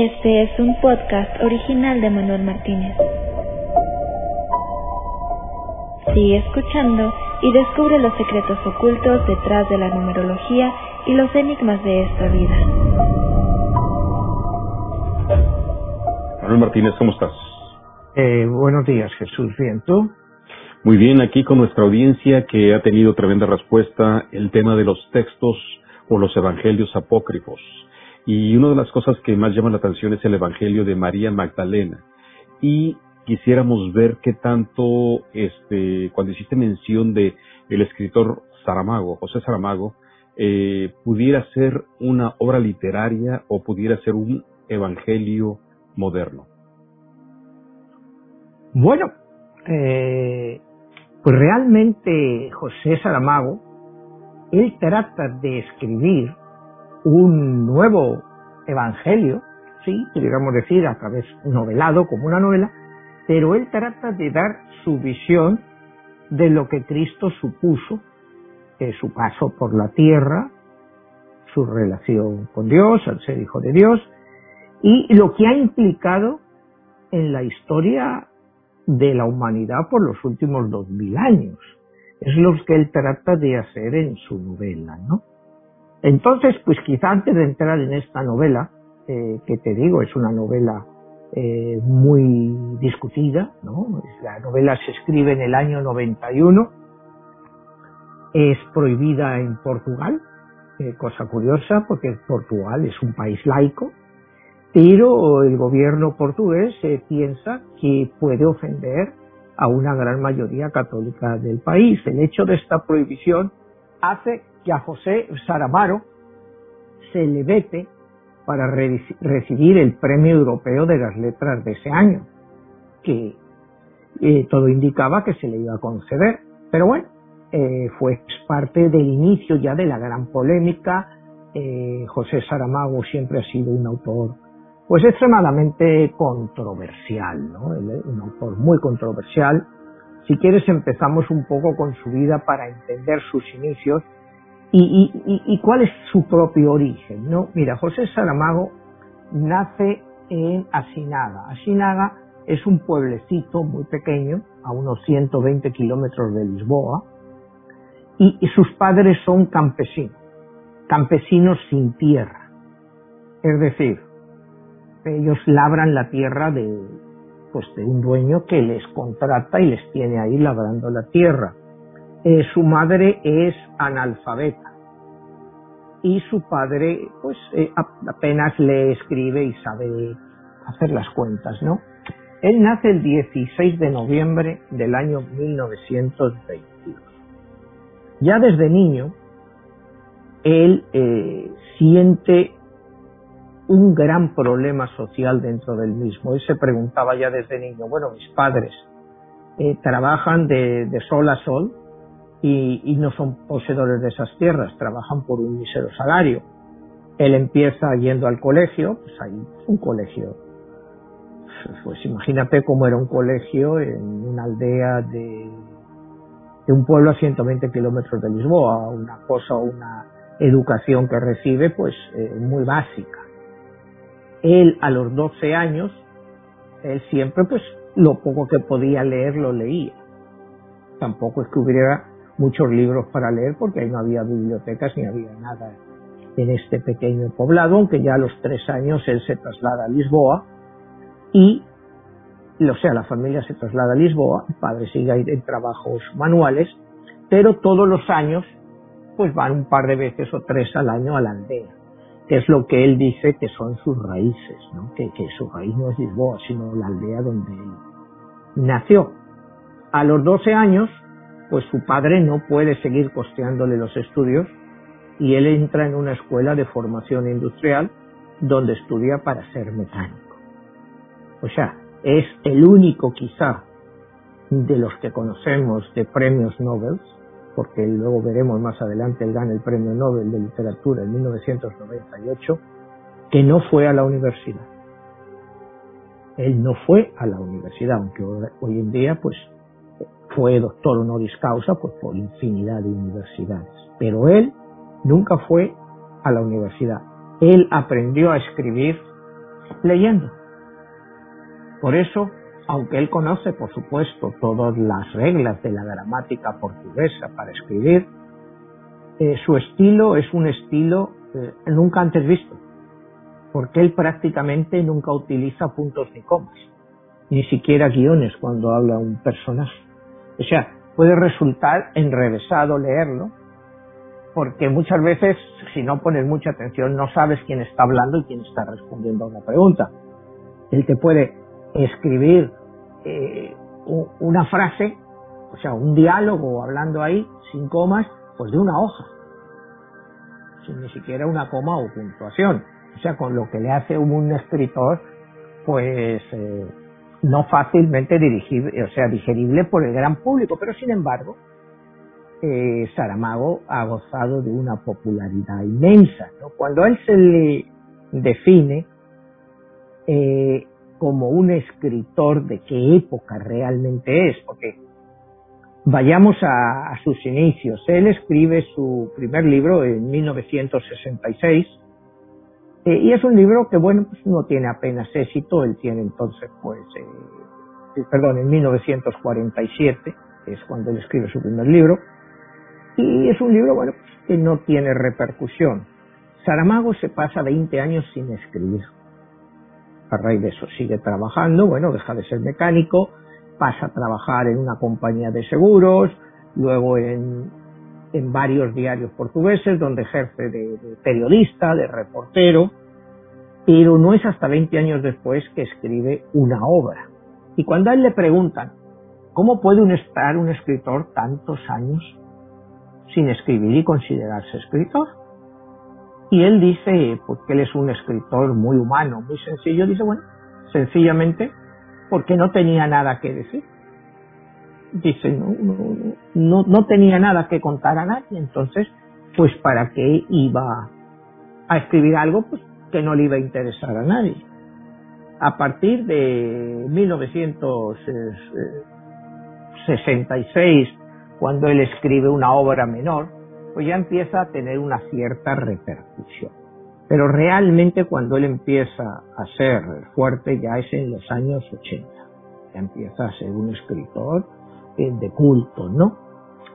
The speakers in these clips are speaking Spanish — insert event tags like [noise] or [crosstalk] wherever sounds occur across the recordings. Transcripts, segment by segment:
Este es un podcast original de Manuel Martínez. Sigue escuchando y descubre los secretos ocultos detrás de la numerología y los enigmas de esta vida. Manuel Martínez, ¿cómo estás? Eh, buenos días, Jesús. ¿Bien tú? Muy bien, aquí con nuestra audiencia que ha tenido tremenda respuesta el tema de los textos o los evangelios apócrifos. Y una de las cosas que más llama la atención es el evangelio de María Magdalena. Y quisiéramos ver qué tanto, este, cuando hiciste mención de el escritor Saramago, José Saramago, eh, pudiera ser una obra literaria o pudiera ser un evangelio moderno. Bueno, eh, pues realmente José Saramago, él trata de escribir un nuevo evangelio, sí, podríamos decir, a través novelado como una novela, pero él trata de dar su visión de lo que Cristo supuso, eh, su paso por la tierra, su relación con Dios, al ser hijo de Dios, y lo que ha implicado en la historia de la humanidad por los últimos dos mil años. Es lo que él trata de hacer en su novela, ¿no? Entonces, pues quizá antes de entrar en esta novela, eh, que te digo, es una novela eh, muy discutida, ¿no? La novela se escribe en el año 91, es prohibida en Portugal, eh, cosa curiosa porque Portugal es un país laico, pero el gobierno portugués piensa que puede ofender a una gran mayoría católica del país. El hecho de esta prohibición hace que a José Saramaro se le vete para recibir el Premio Europeo de las Letras de ese año, que eh, todo indicaba que se le iba a conceder. Pero bueno, eh, fue parte del inicio ya de la gran polémica. Eh, José Saramago siempre ha sido un autor pues extremadamente controversial, ¿no? Un autor muy controversial. Si quieres empezamos un poco con su vida para entender sus inicios y, cuál es su propio origen, ¿no? Mira, José Saramago nace en Asinaga. Asinaga es un pueblecito muy pequeño, a unos 120 kilómetros de Lisboa, y sus padres son campesinos, campesinos sin tierra. Es decir, ellos labran la tierra de, pues de un dueño que les contrata y les tiene ahí labrando la tierra. Eh, su madre es analfabeta y su padre pues eh, apenas le escribe y sabe hacer las cuentas, ¿no? Él nace el 16 de noviembre del año 1922. Ya desde niño, él eh, siente un gran problema social dentro del mismo. Él se preguntaba ya desde niño, bueno, mis padres trabajan de, sol a sol y, no son poseedores de esas tierras, trabajan por un mísero salario. Él empieza yendo al colegio, pues hay un colegio. Pues imagínate cómo era un colegio en una aldea de, de un pueblo a 120 kilómetros de Lisboa, una cosa, una educación que recibe pues eh, muy básica él a los 12 años, él siempre pues lo poco que podía leer lo leía. Tampoco es que hubiera muchos libros para leer porque ahí no había bibliotecas ni había nada en este pequeño poblado, aunque ya a los tres años él se traslada a Lisboa y, o sea, la familia se traslada a Lisboa, el padre sigue ahí en trabajos manuales, pero todos los años pues van un par de veces o tres al año a la aldea que es lo que él dice que son sus raíces, ¿no? que, su raíz no es Lisboa, sino la aldea donde él nació. A los 12 años, pues su padre no puede seguir costeándole los estudios y él entra en una escuela de formación industrial donde estudia para ser mecánico. O sea, es el único quizá de los que conocemos de premios Nobel porque luego veremos más adelante, él gana el Premio Nobel de Literatura en 1998, que no fue a la universidad. Él no fue a la universidad, aunque hoy en día pues fue doctor honoris causa pues, por infinidad de universidades. Pero él nunca fue a la universidad. Él aprendió a escribir leyendo. Por eso, aunque él conoce, por supuesto, todas las reglas de la gramática portuguesa para escribir, eh, su estilo es un estilo eh, nunca antes visto, porque él prácticamente nunca utiliza puntos ni comas, ni siquiera guiones cuando habla un personaje. O sea, puede resultar enrevesado leerlo, porque muchas veces, si no pones mucha atención, no sabes quién está hablando y quién está respondiendo a una pregunta. Él te puede escribir eh, una frase, o sea, un diálogo hablando ahí, sin comas, pues de una hoja, sin ni siquiera una coma o puntuación. O sea, con lo que le hace un escritor, pues eh, no fácilmente dirigible, o sea, digerible por el gran público, pero sin embargo, eh, Saramago ha gozado de una popularidad inmensa. Cuando a él se le define eh, como un escritor de qué época realmente es, porque vayamos a, sus inicios. Él escribe su primer libro en 1966 eh, y es un libro que, bueno, pues no tiene apenas éxito. Él tiene entonces, pues, eh, perdón, en 1947 es cuando él escribe su primer libro y es un libro, bueno, pues, que no tiene repercusión. Saramago se pasa 20 años sin escribir. A raíz de eso sigue trabajando, bueno, deja de ser mecánico, pasa a trabajar en una compañía de seguros, luego en, en varios diarios portugueses donde ejerce de, periodista, de reportero, pero no es hasta 20 años después que escribe una obra. Y cuando a él le preguntan, ¿cómo puede un estar un escritor tantos años sin escribir y considerarse escritor? Y él dice, porque él es un escritor muy humano, muy sencillo, dice, bueno, sencillamente porque no tenía nada que decir. Dice, no, no, no, tenía nada que contar a nadie, entonces, pues para qué iba a escribir algo pues, que no le iba a interesar a nadie. A partir de 1966, cuando él escribe una obra menor, pues ya empieza a tener una cierta repercusión. Pero realmente cuando él empieza a ser fuerte ya es en los años 80. Ya empieza a ser un escritor eh, de culto, ¿no?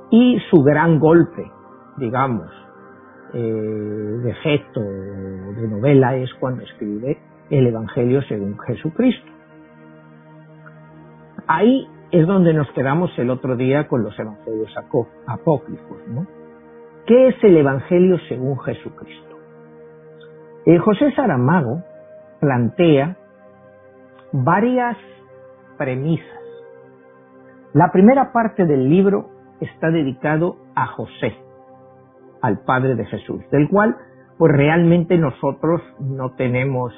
Y su gran golpe, digamos, eh, de gesto, de novela, es cuando escribe el Evangelio según Jesucristo. Ahí es donde nos quedamos el otro día con los Evangelios apócrifos, ¿no? ¿Qué es el Evangelio según Jesucristo? El José Saramago plantea varias premisas. La primera parte del libro está dedicado a José, al Padre de Jesús, del cual pues realmente nosotros no tenemos,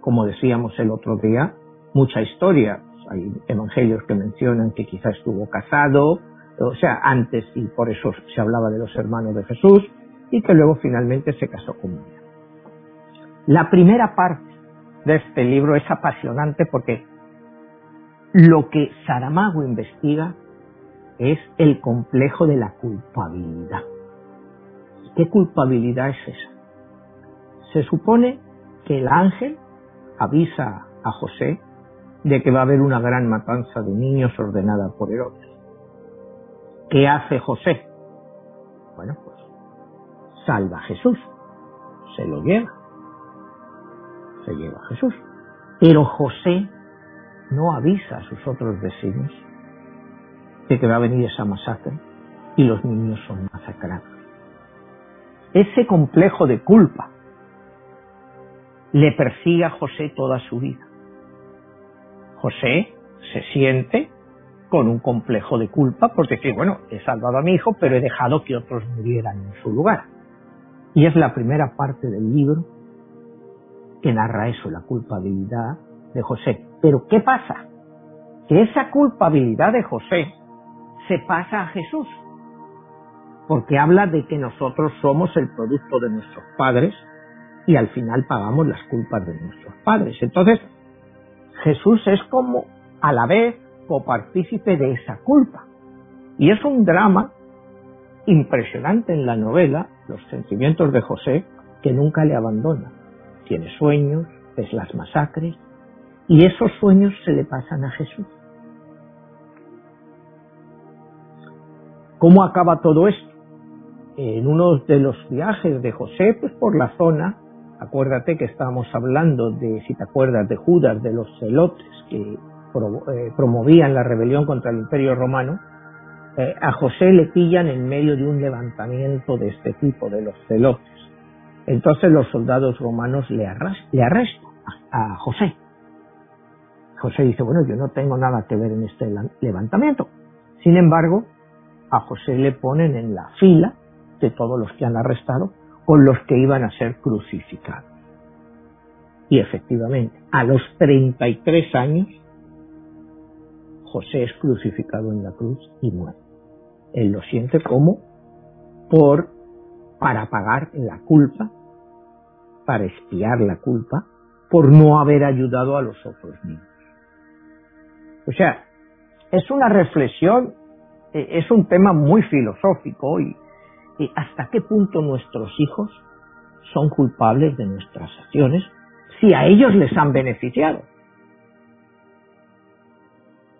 como decíamos el otro día, mucha historia. Hay evangelios que mencionan que quizá estuvo casado, o sea, antes y por eso se hablaba de los hermanos de Jesús, y que luego finalmente se casó con ella. La primera parte de este libro es apasionante porque lo que Saramago investiga es el complejo de la culpabilidad. ¿Qué culpabilidad es esa? Se supone que el ángel avisa a José de que va a haber una gran matanza de niños ordenada por Herodes. ¿Qué hace José? Bueno, pues salva a Jesús, se lo lleva se lleva a Jesús. Pero José no avisa a sus otros vecinos de que va a venir esa masacre y los niños son masacrados. Ese complejo de culpa le persigue a José toda su vida. José se siente con un complejo de culpa porque dice, bueno, he salvado a mi hijo, pero he dejado que otros murieran en su lugar. Y es la primera parte del libro que narra eso, la culpabilidad de José. Pero ¿qué pasa? Que esa culpabilidad de José se pasa a Jesús, porque habla de que nosotros somos el producto de nuestros padres y al final pagamos las culpas de nuestros padres. Entonces, Jesús es como a la vez copartícipe de esa culpa. Y es un drama impresionante en la novela, los sentimientos de José, que nunca le abandonan tiene sueños, ves las masacres, y esos sueños se le pasan a Jesús. ¿Cómo acaba todo esto? En uno de los viajes de José, pues por la zona, acuérdate que estábamos hablando de, si te acuerdas, de Judas, de los celotes que eh, promovían la rebelión contra el imperio romano, eh, a José le pillan en medio de un levantamiento de este tipo, de los celotes. Entonces los soldados romanos le, le arrestan a, José. José dice, bueno, yo no tengo nada que ver en este levantamiento. Sin embargo, a José le ponen en la fila de todos los que han arrestado con los que iban a ser crucificados. Y efectivamente, a los 33 años, José es crucificado en la cruz y muere. Él lo siente como por para pagar la culpa, para espiar la culpa, por no haber ayudado a los otros niños. O sea, es una reflexión, eh, es un tema muy filosófico y, hasta qué punto nuestros hijos son culpables de nuestras acciones si a ellos les han beneficiado.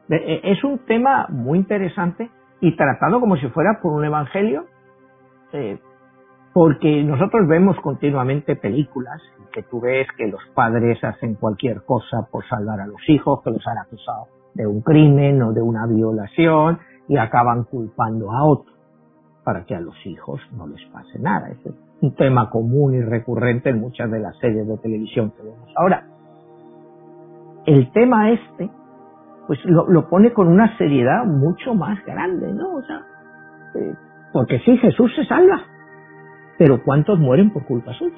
E, es un tema muy interesante y tratado como si fuera por un evangelio, eh, porque nosotros vemos continuamente películas que tú ves que los padres hacen cualquier cosa por salvar a los hijos, que los han acusado de un crimen o de una violación y acaban culpando a otro para que a los hijos no les pase nada. es un tema común y recurrente en muchas de las series de televisión que vemos ahora. El tema este pues lo, pone con una seriedad mucho más grande, ¿no? O sea, eh, porque sí, Jesús se salva, pero ¿cuántos mueren por culpa suya?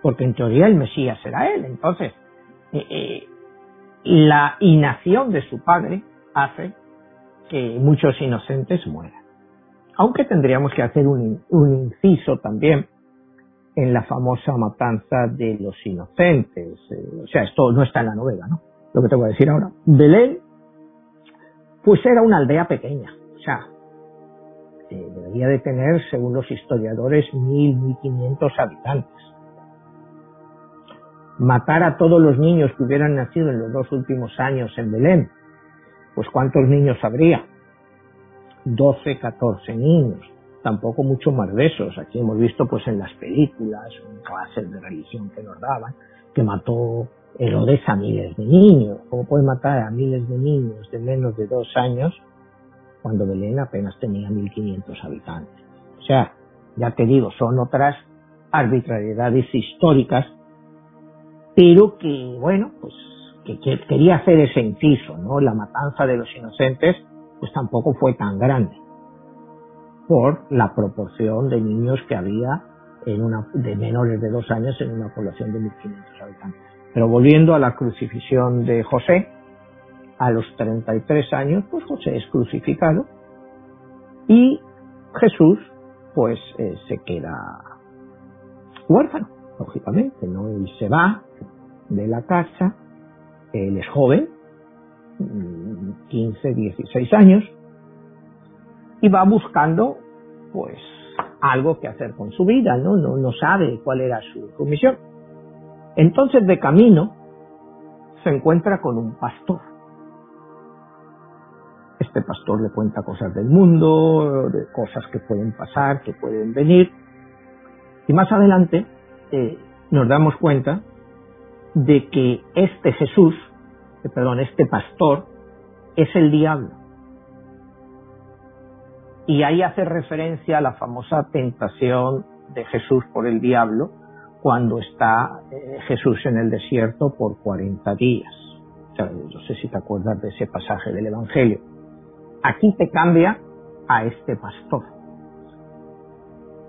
Porque en teoría el Mesías será él. Entonces, eh, eh, la inacción de su padre hace que muchos inocentes mueran. Aunque tendríamos que hacer un, un inciso también en la famosa matanza de los inocentes. o sea, esto no está en la novela, ¿no? lo que te voy a decir ahora. Belén, pues era una aldea pequeña, o sea, eh, debería de tener, según los historiadores, mil, mil quinientos habitantes. Matar a todos los niños que hubieran nacido en los dos últimos años en Belén, pues ¿cuántos niños habría? 12, 14 niños, tampoco mucho más de esos. Aquí hemos visto pues en las películas, en clases de religión que nos daban, que mató Herodes a miles de niños. ¿Cómo puede matar a miles de niños de menos de dos años cuando Belén apenas tenía 1.500 habitantes? O sea, ya te digo, son otras arbitrariedades históricas, pero que, bueno, pues que, quería hacer ese inciso, ¿no? La matanza de los inocentes, pues tampoco fue tan grande por la proporción de niños que había en una, de menores de dos años en una población de 1.500 habitantes. Pero volviendo a la crucifixión de José, a los 33 años, pues José es crucificado y Jesús, pues eh, se queda huérfano, lógicamente, ¿no? Él se va de la casa, él es joven, 15, mm, 16 años, y va buscando, pues, algo que hacer con su vida, ¿no? No, no sabe cuál era su misión. Entonces de camino se encuentra con un pastor. Este pastor le cuenta cosas del mundo, de cosas que pueden pasar, que pueden venir. Y más adelante eh, nos damos cuenta de que este Jesús, perdón, este pastor, es el diablo. Y ahí hace referencia a la famosa tentación de Jesús por el diablo, cuando está eh, Jesús en el desierto por 40 días. no sé si te acuerdas de ese pasaje del Evangelio. Aquí te cambia a este pastor.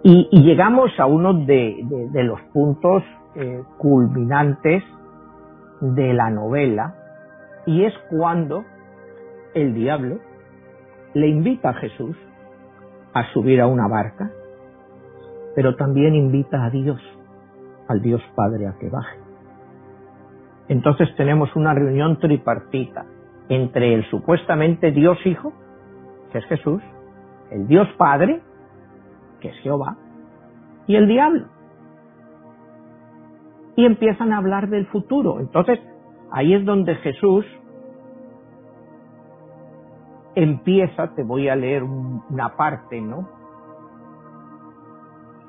Y, llegamos a uno de, los puntos eh, culminantes de la novela, y es cuando el diablo le invita a Jesús a subir a una barca, pero también invita a Dios al Dios Padre a que baje. Entonces tenemos una reunión tripartita entre el supuestamente Dios Hijo, que es Jesús, el Dios Padre, que es Jehová, y el diablo. y empiezan a hablar del futuro. Entonces, ahí es donde Jesús empieza, te voy a leer una parte, ¿no?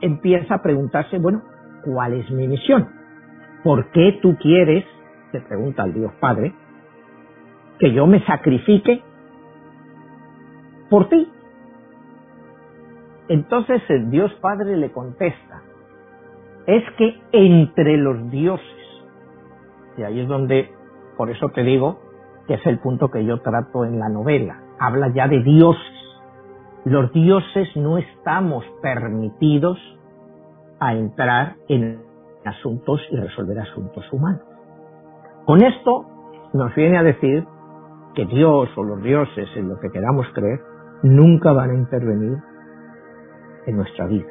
Empieza a preguntarse, bueno, ¿cuál es mi misión? ¿Por qué tú quieres, le pregunta al Dios Padre, que yo me sacrifique por ti? Entonces el Dios Padre le contesta, es que entre los dioses, y ahí es donde, por eso te digo, que es el punto que yo trato en la novela, habla ya de dioses. Los dioses no estamos permitidos a entrar en asuntos y resolver asuntos humanos. Con esto nos viene a decir que Dios o los dioses, en lo que queramos creer, nunca van a intervenir en nuestra vida.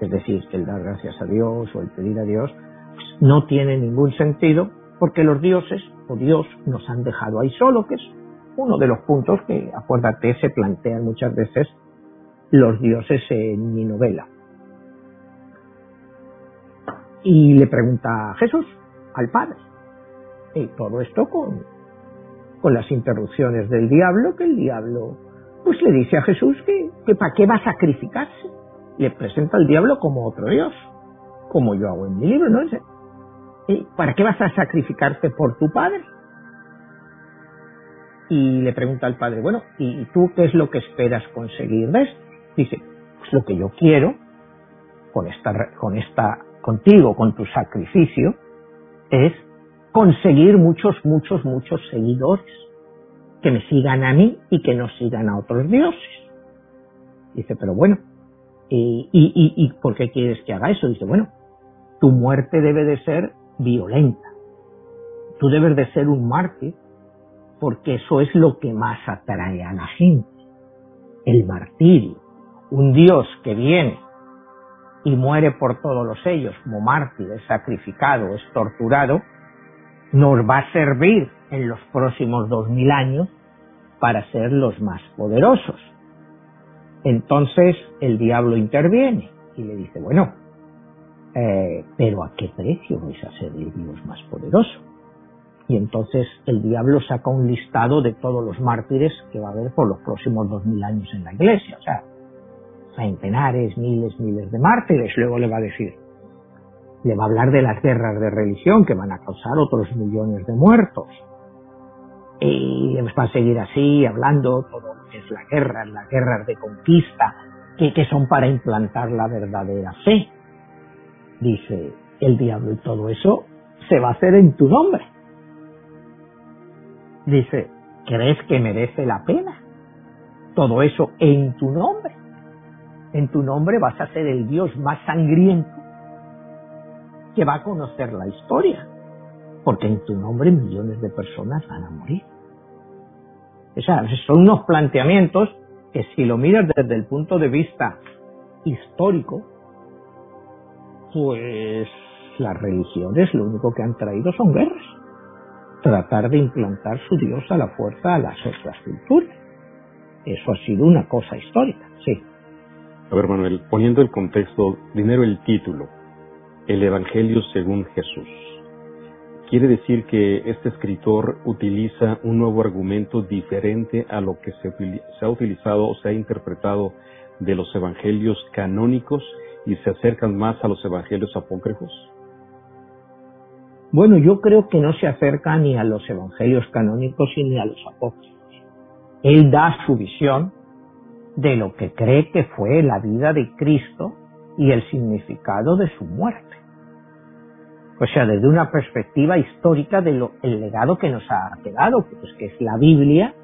Es decir, que el dar gracias a Dios o el pedir a Dios pues, no tiene ningún sentido porque los dioses Dios nos han dejado ahí solo, que es uno de los puntos que, acuérdate, se plantean muchas veces los dioses en mi novela. Y le pregunta a Jesús, al Padre, y todo esto con, con las interrupciones del diablo, que el diablo pues le dice a Jesús que, que para qué va a sacrificarse. Le presenta al diablo como otro Dios, como yo hago en mi libro, ¿no? ¿Y ¿Para qué vas a sacrificarte por tu padre? Y le pregunta al padre, bueno, ¿y tú qué es lo que esperas conseguir esto? Dice, pues lo que yo quiero con esta, con esta, contigo, con tu sacrificio, es conseguir muchos, muchos, muchos seguidores que me sigan a mí y que no sigan a otros dioses. Dice, pero bueno, ¿y, y, y por qué quieres que haga eso? Dice, bueno, tu muerte debe de ser violenta. Tú debes de ser un mártir porque eso es lo que más atrae a la gente. El martirio. Un Dios que viene y muere por todos los ellos como mártir, es sacrificado, es torturado, nos va a servir en los próximos dos mil años para ser los más poderosos. Entonces el diablo interviene y le dice, bueno, eh, pero ¿a qué precio vais a ser el Dios más poderoso? Y entonces el diablo saca un listado de todos los mártires que va a haber por los próximos dos mil años en la iglesia. O sea, centenares, miles, miles de mártires. Luego le va a decir, le va a hablar de las guerras de religión que van a causar otros millones de muertos. Y va a seguir así, hablando todo lo que es la guerra, las guerras de conquista, que son para implantar la verdadera fe. Dice el diablo y todo eso se va a hacer en tu nombre. Dice, ¿crees que merece la pena? Todo eso en tu nombre. En tu nombre vas a ser el Dios más sangriento que va a conocer la historia, porque en tu nombre millones de personas van a morir. O sea, son unos planteamientos que si lo miras desde el punto de vista histórico, pues las religiones lo único que han traído son guerras. Tratar de implantar su Dios a la fuerza a las otras culturas. Eso ha sido una cosa histórica, sí. A ver, Manuel, poniendo el contexto, primero el título, el Evangelio según Jesús. Quiere decir que este escritor utiliza un nuevo argumento diferente a lo que se, se, ha utilizado o se ha interpretado de los evangelios canónicos y se acercan más a los evangelios apócrifos? Bueno, yo creo que no se acerca ni a los evangelios canónicos ni a los apócrifos. Él da su visión de lo que cree que fue la vida de Cristo y el significado de su muerte. O sea, desde una perspectiva histórica del legado que nos ha quedado, pues que es la Biblia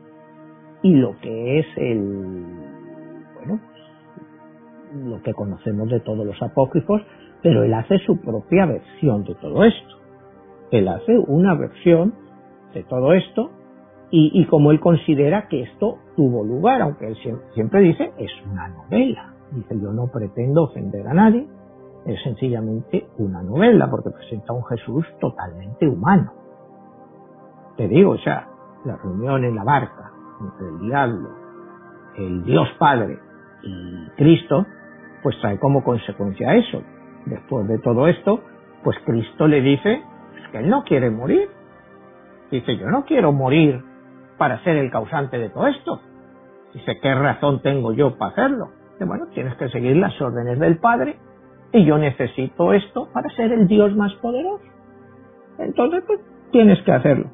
y lo que es el, bueno, lo que conocemos de todos los apócrifos, pero él hace su propia versión de todo esto. Él hace una versión de todo esto y, como él considera que esto tuvo lugar, aunque él siempre dice es una novela. Dice yo no pretendo ofender a nadie, es sencillamente una novela porque presenta a un Jesús totalmente humano. Te digo, o sea, la reunión en la barca entre el diablo, el Dios Padre y Cristo, pues trae como consecuencia eso. Después de todo esto, Pues Cristo le dice que él no quiere morir. Dice, yo no quiero morir para ser el causante de todo esto. Dice, ¿qué razón tengo yo para hacerlo? Dice, bueno, tienes que seguir las órdenes del Padre y yo necesito esto para ser el Dios más poderoso. Entonces, pues, tienes que hacerlo.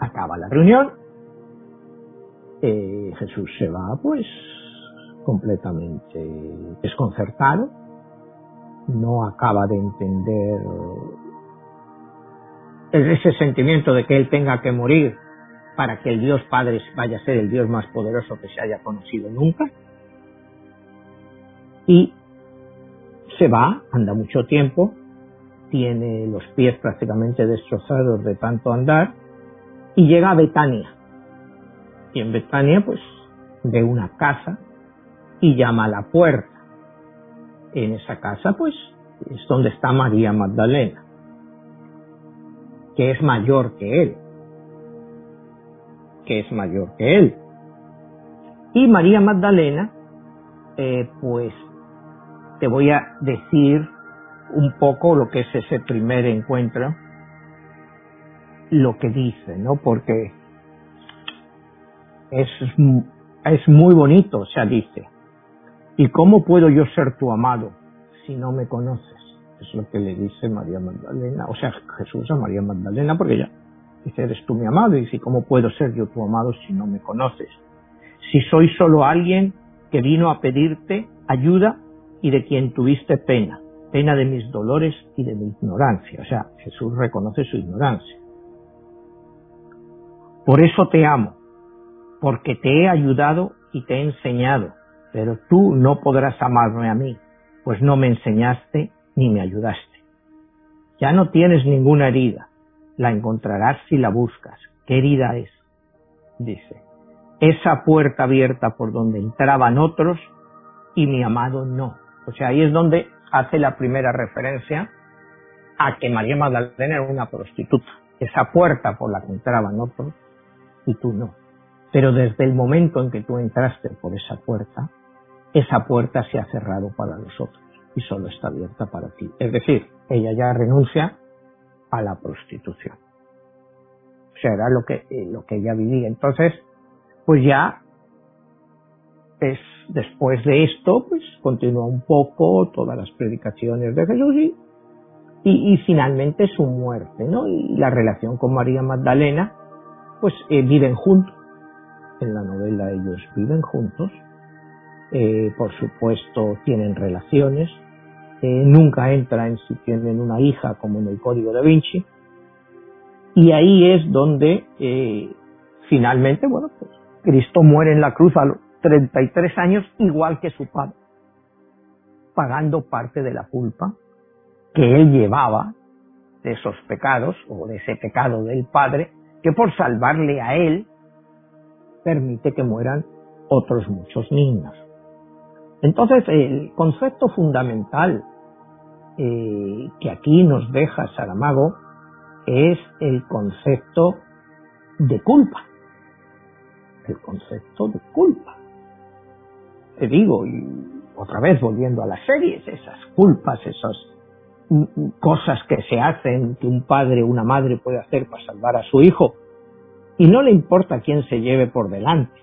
Acaba la reunión. Eh, Jesús se va, pues, completamente desconcertado. No acaba de entender ese sentimiento de que él tenga que morir para que el Dios Padre vaya a ser el Dios más poderoso que se haya conocido nunca. Y se va, anda mucho tiempo, tiene los pies prácticamente destrozados de tanto andar y llega a Betania. Y en Betania pues ve una casa y llama a la puerta. En esa casa pues es donde está María Magdalena, que es mayor que él, que es mayor que él. Y María Magdalena, eh, pues te voy a decir un poco lo que es ese primer encuentro, lo que dice, ¿no? Porque es, es muy bonito, o sea, dice, ¿y cómo puedo yo ser tu amado si no me conoces? Es lo que le dice María Magdalena, o sea, Jesús a María Magdalena, porque ya dice, eres tú mi amado, y dice, ¿cómo puedo ser yo tu amado si no me conoces? Si soy solo alguien que vino a pedirte ayuda y de quien tuviste pena, pena de mis dolores y de mi ignorancia. O sea, Jesús reconoce su ignorancia. Por eso te amo, porque te he ayudado y te he enseñado, pero tú no podrás amarme a mí, pues no me enseñaste ni me ayudaste. Ya no tienes ninguna herida, la encontrarás si la buscas. ¿Qué herida es? Dice, esa puerta abierta por donde entraban otros y mi amado no. O sea, ahí es donde hace la primera referencia a que María Magdalena era una prostituta. Esa puerta por la que entraban otros y tú no. Pero desde el momento en que tú entraste por esa puerta, esa puerta se ha cerrado para los otros y solo está abierta para ti. Es decir, ella ya renuncia a la prostitución. O sea, era lo que, eh, lo que ella vivía. Entonces, pues ya es después de esto, pues continúa un poco todas las predicaciones de Jesús y, y, finalmente su muerte, ¿no? Y la relación con María Magdalena, pues eh, viven juntos. En la novela ellos viven juntos. Eh, por supuesto, tienen relaciones. Eh, nunca entra en si tienen una hija, como en el Código da Vinci. Y ahí es donde finalmente, bueno, pues Cristo muere en la cruz a, 33 años igual que su padre, pagando parte de la culpa que él llevaba de esos pecados o de ese pecado del padre, que por salvarle a él permite que mueran otros muchos niños. Entonces, el concepto fundamental eh, que aquí nos deja Saramago es el concepto de culpa. El concepto de culpa te digo, y otra vez volviendo a las series, esas culpas, esas mm, mm, cosas que se hacen, que un padre o una madre puede hacer para salvar a su hijo, y no le importa quién se lleve por delante.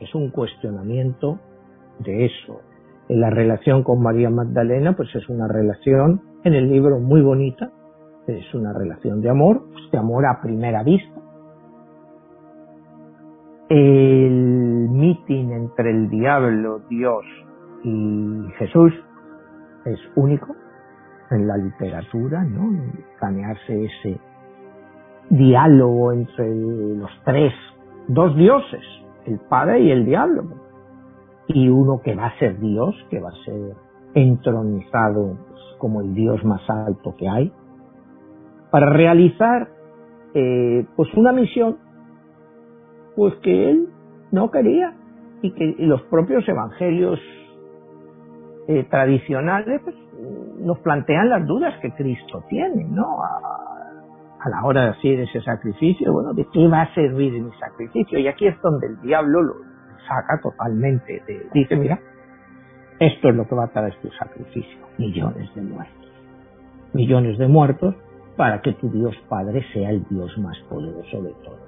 Es un cuestionamiento de eso. En la relación con María Magdalena, pues es una relación, en el libro muy bonita, es una relación de amor, pues de amor a primera vista, el meeting entre el diablo, Dios y Jesús es único en la literatura, ¿no? Planearse ese diálogo entre los tres, dos dioses, el Padre y el diablo, y uno que va a ser Dios, que va a ser entronizado pues, como el Dios más alto que hay, para realizar eh, pues una misión pues que él no quería y que los propios evangelios eh, tradicionales pues, nos plantean las dudas que Cristo tiene, ¿no? A, la hora de hacer ese sacrificio, bueno, ¿de qué va a servir mi sacrificio? Y aquí es donde el diablo lo saca totalmente. De, dice, mira, esto es lo que va a traer tu sacrificio, millones de muertos. millones de muertos para que tu Dios Padre sea el Dios más poderoso de todos.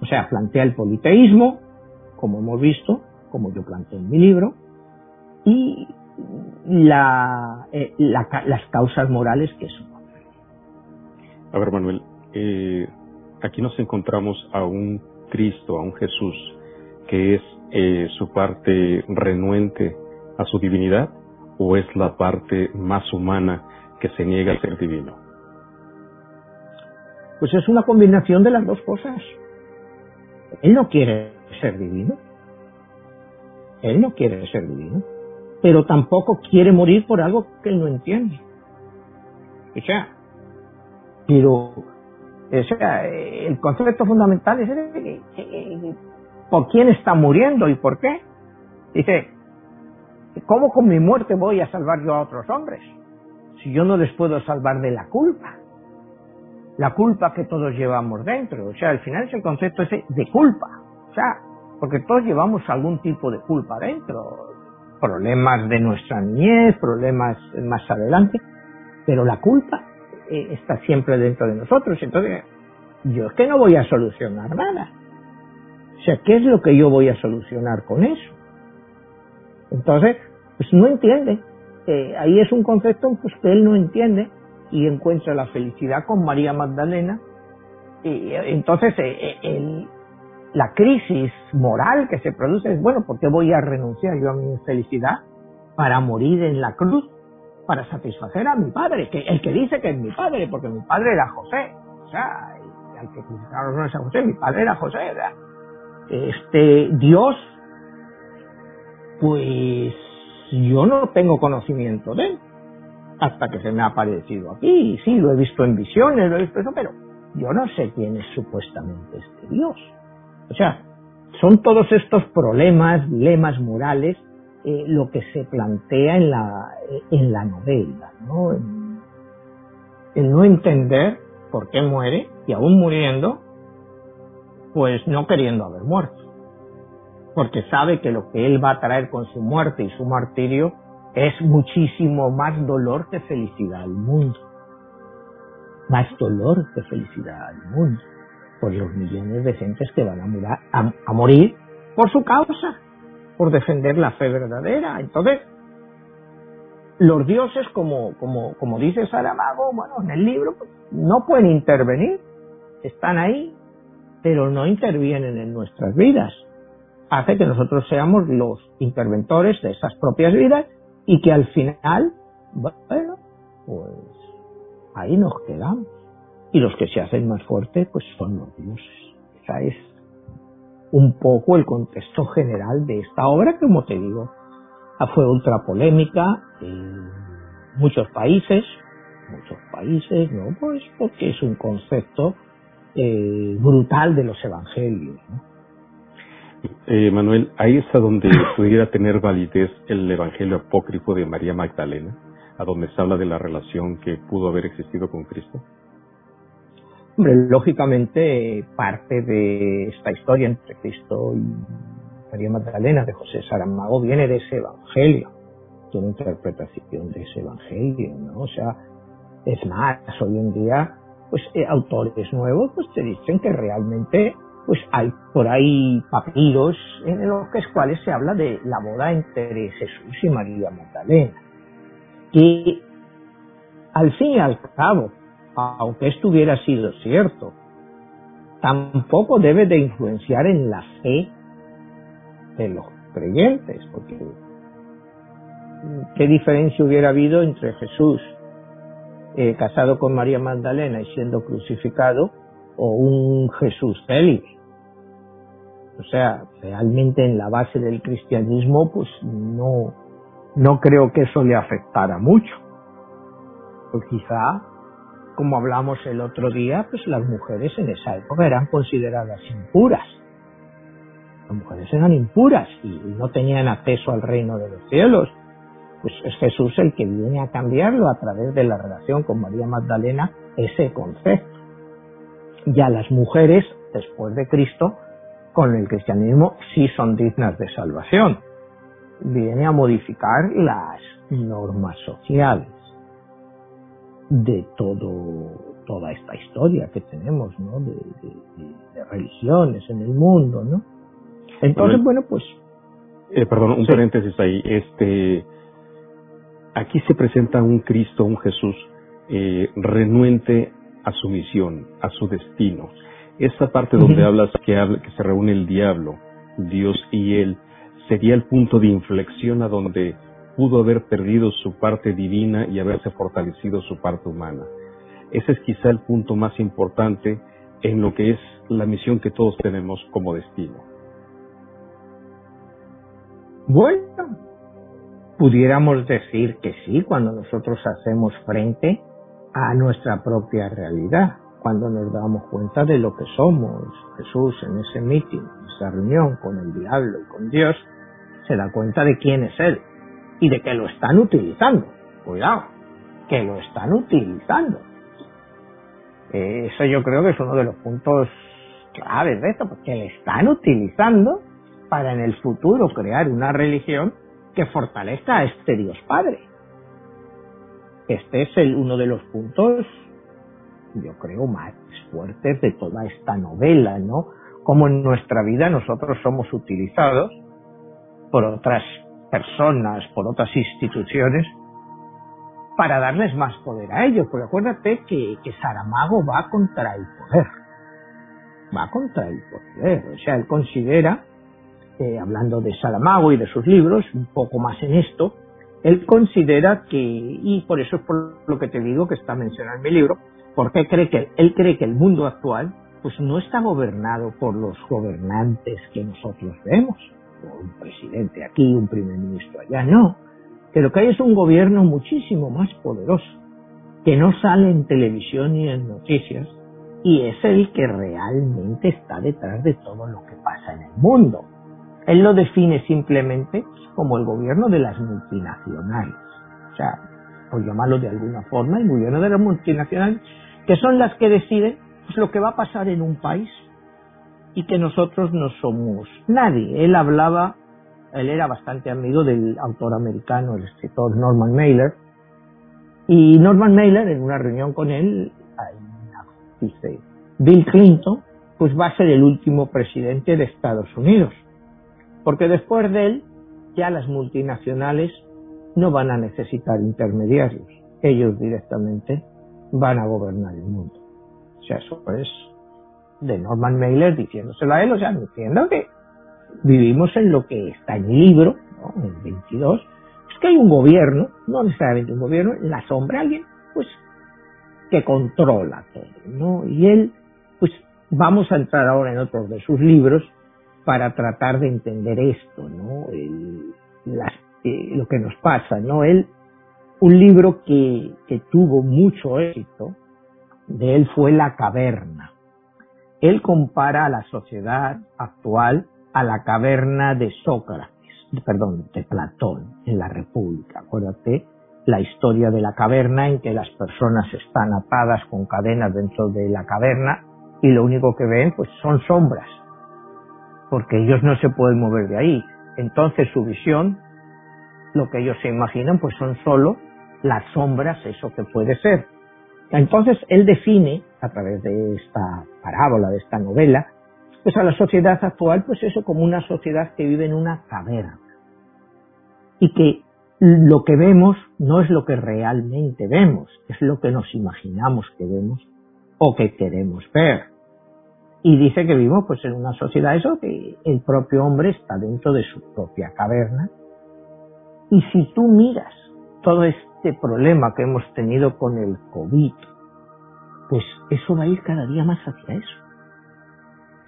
O sea, plantea el politeísmo, como hemos visto, como yo planteo en mi libro, y la, eh, las causas morales que son. A ver, Manuel, eh, aquí nos encontramos a un Cristo, a un Jesús, que es eh, su parte renuente a su divinidad o es la parte más humana que se niega a ser divino? Pues es una combinación de las dos cosas. Él no quiere ser divino. Él no quiere ser divino. Pero tampoco quiere morir por algo que él no entiende. O sea, pero o sea, el concepto fundamental es por quién está muriendo y por qué. Dice, ¿cómo con mi muerte voy a salvar yo a otros hombres? Si yo no les puedo salvar de la culpa. La culpa que todos llevamos dentro. O sea, al final es el concepto ese de culpa. O sea, porque todos llevamos algún tipo de culpa dentro. Problemas de nuestra niñez, problemas más adelante. Pero la culpa eh, está siempre dentro de nosotros. Entonces, yo es que no voy a solucionar nada. O sea, ¿qué es lo que yo voy a solucionar con eso? Entonces, pues no entiende. Eh, ahí es un concepto pues, que él no entiende y encuentra la felicidad con María Magdalena. Y eh, entonces, la crisis moral que se produce es, bueno, ¿por qué voy a renunciar yo a mi felicidad para morir en la cruz? para satisfacer a mi padre, que el que dice que es mi padre, porque mi padre era José, o sea, al que es a José, mi padre era José, ¿verdad? Este, Dios, pues yo no tengo conocimiento de él, hasta que se me ha aparecido aquí, sí, lo he visto en visiones, lo he visto pero yo no sé quién es supuestamente este Dios. O sea, son todos estos problemas, dilemas morales eh, lo que se plantea en la, en la novela, ¿no? El no entender por qué muere y aún muriendo, pues no queriendo haber muerto. Porque sabe que lo que él va a traer con su muerte y su martirio es muchísimo más dolor que felicidad al mundo. Más dolor que felicidad al mundo. Por los millones de gentes que van a, a morir por su causa por defender la fe verdadera. Entonces, los dioses, como, como, como dice Saramago, bueno, en el libro, pues, no pueden intervenir, están ahí, pero no intervienen en nuestras vidas. Hace que nosotros seamos los interventores de esas propias vidas y que al final, bueno, pues ahí nos quedamos. Y los que se hacen más fuertes, pues son los dioses. Esa es un poco el contexto general de esta obra, que como te digo, fue ultra polémica en muchos países, muchos países, ¿no? Pues porque es un concepto eh, brutal de los evangelios, eh, Manuel, ahí es a donde [coughs] pudiera tener validez el evangelio apócrifo de María Magdalena, a donde se habla de la relación que pudo haber existido con Cristo. Hombre, lógicamente parte de esta historia entre Cristo y María Magdalena de José Saramago viene de ese evangelio, de una interpretación de ese evangelio, ¿no? O sea, es más, hoy en día, pues eh, autores nuevos pues te dicen que realmente pues hay por ahí papiros en los cuales se habla de la boda entre Jesús y María Magdalena. Y al fin y al cabo, aunque esto hubiera sido cierto, tampoco debe de influenciar en la fe de los creyentes, porque ¿qué diferencia hubiera habido entre Jesús eh, casado con María Magdalena y siendo crucificado o un Jesús célibe? O sea, realmente en la base del cristianismo, pues no, no creo que eso le afectara mucho. Pues quizá como hablamos el otro día, pues las mujeres en esa época eran consideradas impuras. Las mujeres eran impuras y no tenían acceso al reino de los cielos. Pues es Jesús el que viene a cambiarlo a través de la relación con María Magdalena, ese concepto. Ya las mujeres, después de Cristo, con el cristianismo sí son dignas de salvación. Viene a modificar las normas sociales de todo toda esta historia que tenemos, ¿no? De, religiones en el mundo, ¿no? Entonces, bueno, pues... Eh, perdón, un paréntesis ahí. Este, aquí se presenta un Cristo, un Jesús eh, renuente a su misión, a su destino. Esa parte donde hablas que, habla, que se reúne el diablo, Dios y él, sería el punto de inflexión a donde pudo haber perdido su parte divina y haberse fortalecido su parte humana. Ese es quizá el punto más importante en lo que es la misión que todos tenemos como destino. Bueno, pudiéramos decir que sí cuando nosotros hacemos frente a nuestra propia realidad, cuando nos damos cuenta de lo que somos. Jesús en ese meeting, en esa reunión con el diablo y con Dios, se da cuenta de quién es Él y de que lo están utilizando. Cuidado, que lo están utilizando. Eso yo creo que es uno de los puntos claves de esto, porque le están utilizando para en el futuro crear una religión que fortalezca a este Dios Padre. Este es el, uno de los puntos, yo creo, más fuertes de toda esta novela, ¿no? Como en nuestra vida nosotros somos utilizados por otras personas, por otras instituciones, para darles más poder a ellos. Porque acuérdate que, que Saramago va contra el poder. Va contra el poder. O sea, él considera, eh, hablando de Saramago y de sus libros, un poco más en esto, él considera que, y por eso es por lo que te digo que está mencionado en mi libro, porque cree que, él cree que el mundo actual pues no está gobernado por los gobernantes que nosotros vemos, un presidente aquí, un primer ministro allá, no, que lo que hay es un gobierno muchísimo más poderoso, que no sale en televisión ni en noticias, y es el que realmente está detrás de todo lo que pasa en el mundo. Él lo define simplemente como el gobierno de las multinacionales. O sea, por llamarlo de alguna forma, el gobierno de las multinacionales, que son las que deciden pues, lo que va a pasar en un país y que nosotros no somos nadie. Él hablaba él era bastante amigo del autor americano, el escritor Norman Mailer, y Norman Mailer, en una reunión con él, dice, Bill Clinton, pues va a ser el último presidente de Estados Unidos, porque después de él, ya las multinacionales no van a necesitar intermediarios, ellos directamente van a gobernar el mundo. O sea, eso es de Norman Mailer diciéndoselo a él, o sea, diciendo que vivimos en lo que está en el libro, en el 22, es que hay un gobierno, no necesariamente un gobierno, en la sombra alguien, pues, que controla todo, ¿no? Y él, pues, vamos a entrar ahora en otros de sus libros para tratar de entender esto, ¿no? Eh, lo que nos pasa, ¿no? Él, un libro que, que tuvo mucho éxito de él fue La Caverna. Él compara a la sociedad actual a la caverna de Sócrates, perdón, de Platón, en la República. Acuérdate la historia de la caverna en que las personas están atadas con cadenas dentro de la caverna y lo único que ven pues son sombras, porque ellos no se pueden mover de ahí. Entonces su visión, lo que ellos se imaginan pues son solo las sombras, eso que puede ser. Entonces él define, a través de esta parábola, de esta novela, pues a la sociedad actual, pues eso como una sociedad que vive en una caverna. Y que lo que vemos no es lo que realmente vemos, es lo que nos imaginamos que vemos o que queremos ver. Y dice que vivimos pues en una sociedad eso que el propio hombre está dentro de su propia caverna. Y si tú miras todo este problema que hemos tenido con el COVID, pues eso va a ir cada día más hacia eso.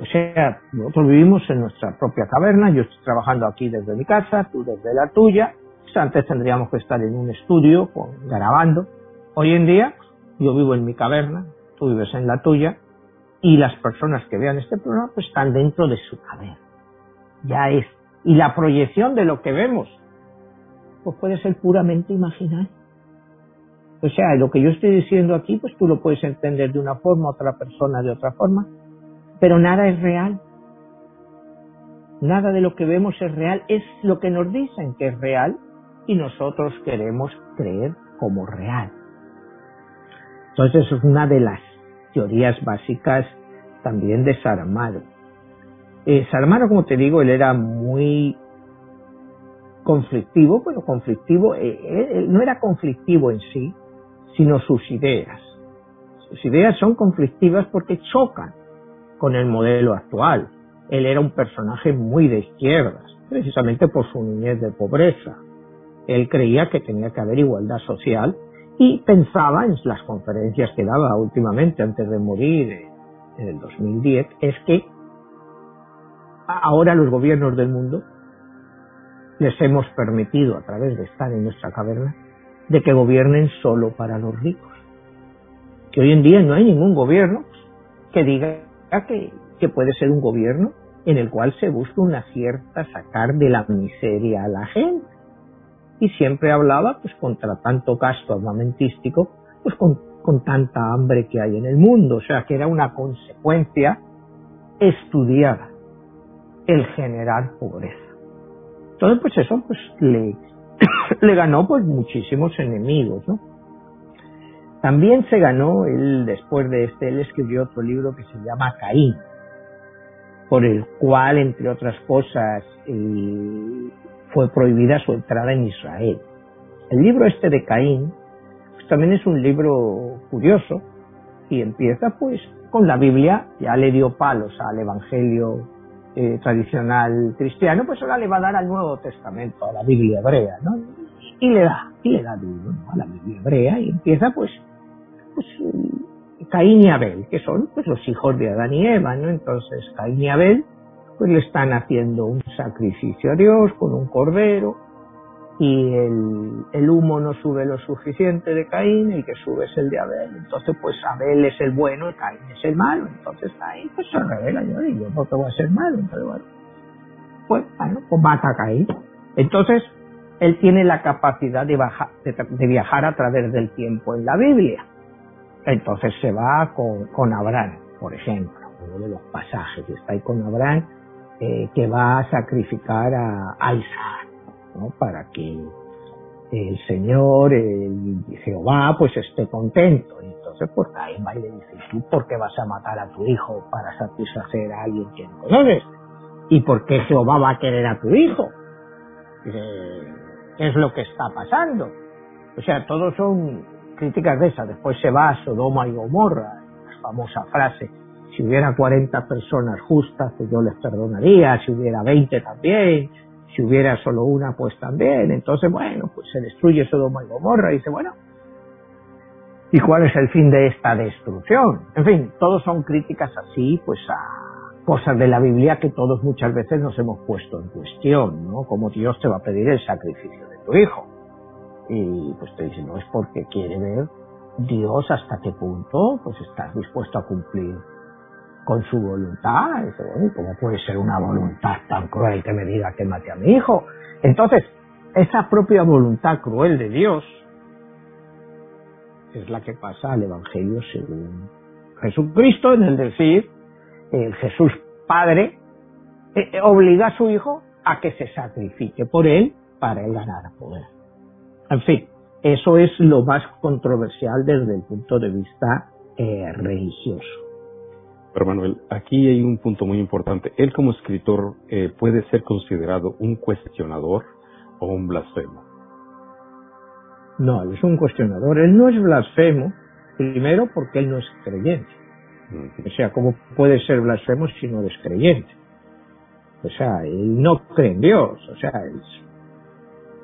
O sea, nosotros vivimos en nuestra propia caverna, yo estoy trabajando aquí desde mi casa, tú desde la tuya, pues antes tendríamos que estar en un estudio grabando. Hoy en día yo vivo en mi caverna, tú vives en la tuya, y las personas que vean este programa pues están dentro de su caverna. Ya es. Y la proyección de lo que vemos, pues puede ser puramente imaginario. O sea, lo que yo estoy diciendo aquí, pues tú lo puedes entender de una forma, otra persona de otra forma, pero nada es real. Nada de lo que vemos es real, es lo que nos dicen que es real y nosotros queremos creer como real. Entonces es una de las teorías básicas también de Saramago. Eh, como te digo, él era muy conflictivo, bueno, conflictivo, eh, no era conflictivo en sí, sino sus ideas. Sus ideas son conflictivas porque chocan con el modelo actual. Él era un personaje muy de izquierdas, precisamente por su niñez de pobreza. Él creía que tenía que haber igualdad social y pensaba en las conferencias que daba últimamente antes de morir en el 2010, es que ahora los gobiernos del mundo les hemos permitido a través de estar en nuestra caverna de que gobiernen solo para los ricos. Que hoy en día no hay ningún gobierno que diga que, puede ser un gobierno en el cual se busca una cierta sacar de la miseria a la gente. Y siempre hablaba pues contra tanto gasto armamentístico, pues con, con tanta hambre que hay en el mundo. O sea que era una consecuencia estudiada el generar pobreza. Entonces pues eso pues le, [coughs] le ganó pues muchísimos enemigos, ¿no? También se ganó, él después de este, él escribió otro libro que se llama Caín, por el cual, entre otras cosas, eh, fue prohibida su entrada en Israel. El libro este de Caín, pues también es un libro curioso y empieza pues con la Biblia, ya le dio palos al Evangelio eh, tradicional cristiano, pues ahora le va a dar al Nuevo Testamento, a la Biblia hebrea, ¿no? Y le da, y le da duro, a la Biblia hebrea y empieza pues, pues Caín y Abel, que son pues los hijos de Adán y Eva, ¿no? Entonces Caín y Abel pues le están haciendo un sacrificio a Dios con un cordero y el, el, humo no sube lo suficiente de Caín, el que sube es el de Abel, entonces pues Abel es el bueno y Caín es el malo, entonces Caín pues se revela, yo digo, yo porque voy a ser malo, entonces bueno, pues bueno, pues mata a Caín. Entonces, él tiene la capacidad de, de viajar a través del tiempo en la Biblia. Entonces se va con, con Abraham, por ejemplo, uno de los pasajes, está ahí con Abraham, eh, que va a sacrificar a, Isaac, ¿no? Para que el Señor, el Jehová, pues esté contento. Entonces, pues Caín va y le dice, ¿tú por qué vas a matar a tu hijo para satisfacer a alguien que no conoces? ¿Y por qué Jehová va a querer a tu hijo? ¿Qué es lo que está pasando? O sea, todos son críticas de esas. Después se va a Sodoma y Gomorra, la famosa frase, si hubiera 40 personas justas, pues yo les perdonaría, si hubiera 20 también, si hubiera solo una, pues también. Entonces, bueno, pues se destruye Sodoma y Gomorra y dice, bueno, ¿y cuál es el fin de esta destrucción? En fin, todos son críticas así, pues a cosas de la Biblia que todos muchas veces nos hemos puesto en cuestión, ¿no? Como Dios te va a pedir el sacrificio de tu hijo y pues te dice, no es porque quiere ver Dios hasta qué punto pues estás dispuesto a cumplir con su voluntad. ¿cómo puede ser una voluntad tan cruel que me diga que mate a mi hijo? Entonces, esa propia voluntad cruel de Dios es la que pasa al Evangelio según Jesucristo, en el decir, el Jesús Padre eh, eh, obliga a su hijo a que se sacrifique por él para él ganar poder. En fin, eso es lo más controversial desde el punto de vista eh, religioso. Pero Manuel, aquí hay un punto muy importante. Él como escritor eh, puede ser considerado un cuestionador o un blasfemo. No, él es un cuestionador. Él no es blasfemo, primero porque él no es creyente. O sea, ¿cómo puede ser blasfemo si no es creyente? O sea, él no cree en Dios. O sea,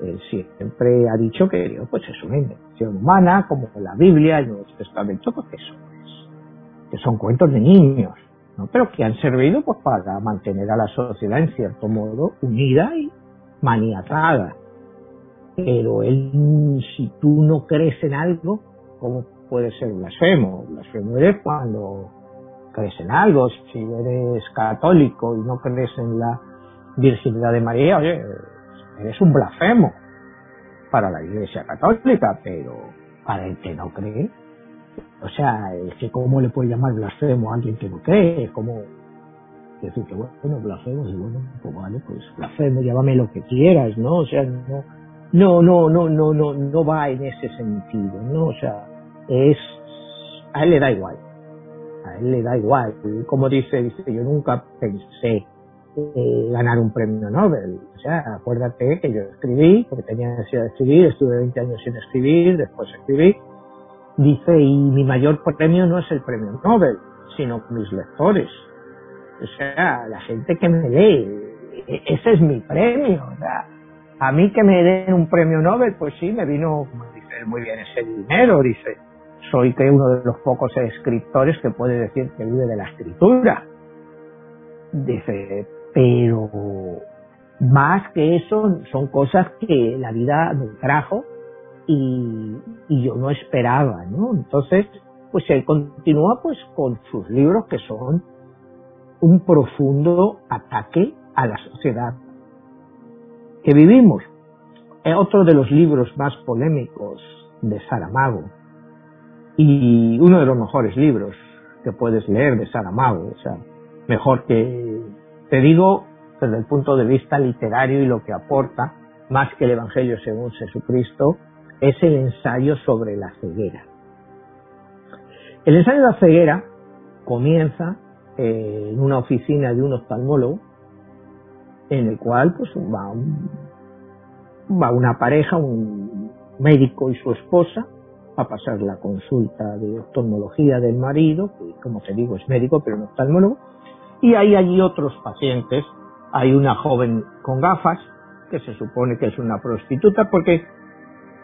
él siempre ha dicho que Dios pues es una invención humana, como la Biblia, el Nuevo Testamento, porque eso es, que son cuentos de niños, ¿no? pero que han servido pues para mantener a la sociedad en cierto modo unida y maniatada. Pero él, si tú no crees en algo, ¿cómo puede ser blasfemo? Blasfemo eres cuando crees en algo, si eres católico y no crees en la virginidad de María, oye, eres un blasfemo para la Iglesia Católica, pero para el que no cree, o sea, es que cómo le puede llamar blasfemo a alguien que no cree, como decir que bueno, blasfemo, y bueno, pues vale, pues blasfemo, llámame lo que quieras, ¿no? O sea, no, no, no, no, no, no, no va en ese sentido, ¿no? O sea, es a él le da igual. A él le da igual. Como dice, dice, yo nunca pensé eh, ganar un premio Nobel. O sea, acuérdate que yo escribí, porque tenía necesidad de escribir, estuve 20 años sin escribir, después escribí. Dice, y mi mayor premio no es el premio Nobel, sino mis lectores. O sea, la gente que me lee. E-, ese es mi premio. A mí que me den un premio Nobel, pues sí, me vino, dice muy bien, ese dinero, dice. Soy que uno de los pocos escritores que puede decir que vive de la escritura. Dice, pero más que eso son cosas que la vida me trajo y, yo no esperaba, ¿no? Entonces, pues él continúa pues con sus libros que son un profundo ataque a la sociedad que vivimos. Es otro de los libros más polémicos de Saramago y uno de los mejores libros que puedes leer de Saramago, o sea, mejor que te digo desde el punto de vista literario y lo que aporta, más que el Evangelio según Jesucristo, es el ensayo sobre la ceguera. El ensayo de la ceguera comienza eh, en una oficina de un oftalmólogo, en el cual pues va, va una pareja, un médico y su esposa, a pasar la consulta de oftalmología del marido, que como te digo es médico pero no oftalmólogo, y hay allí otros pacientes. Hay una joven con gafas, que se supone que es una prostituta, porque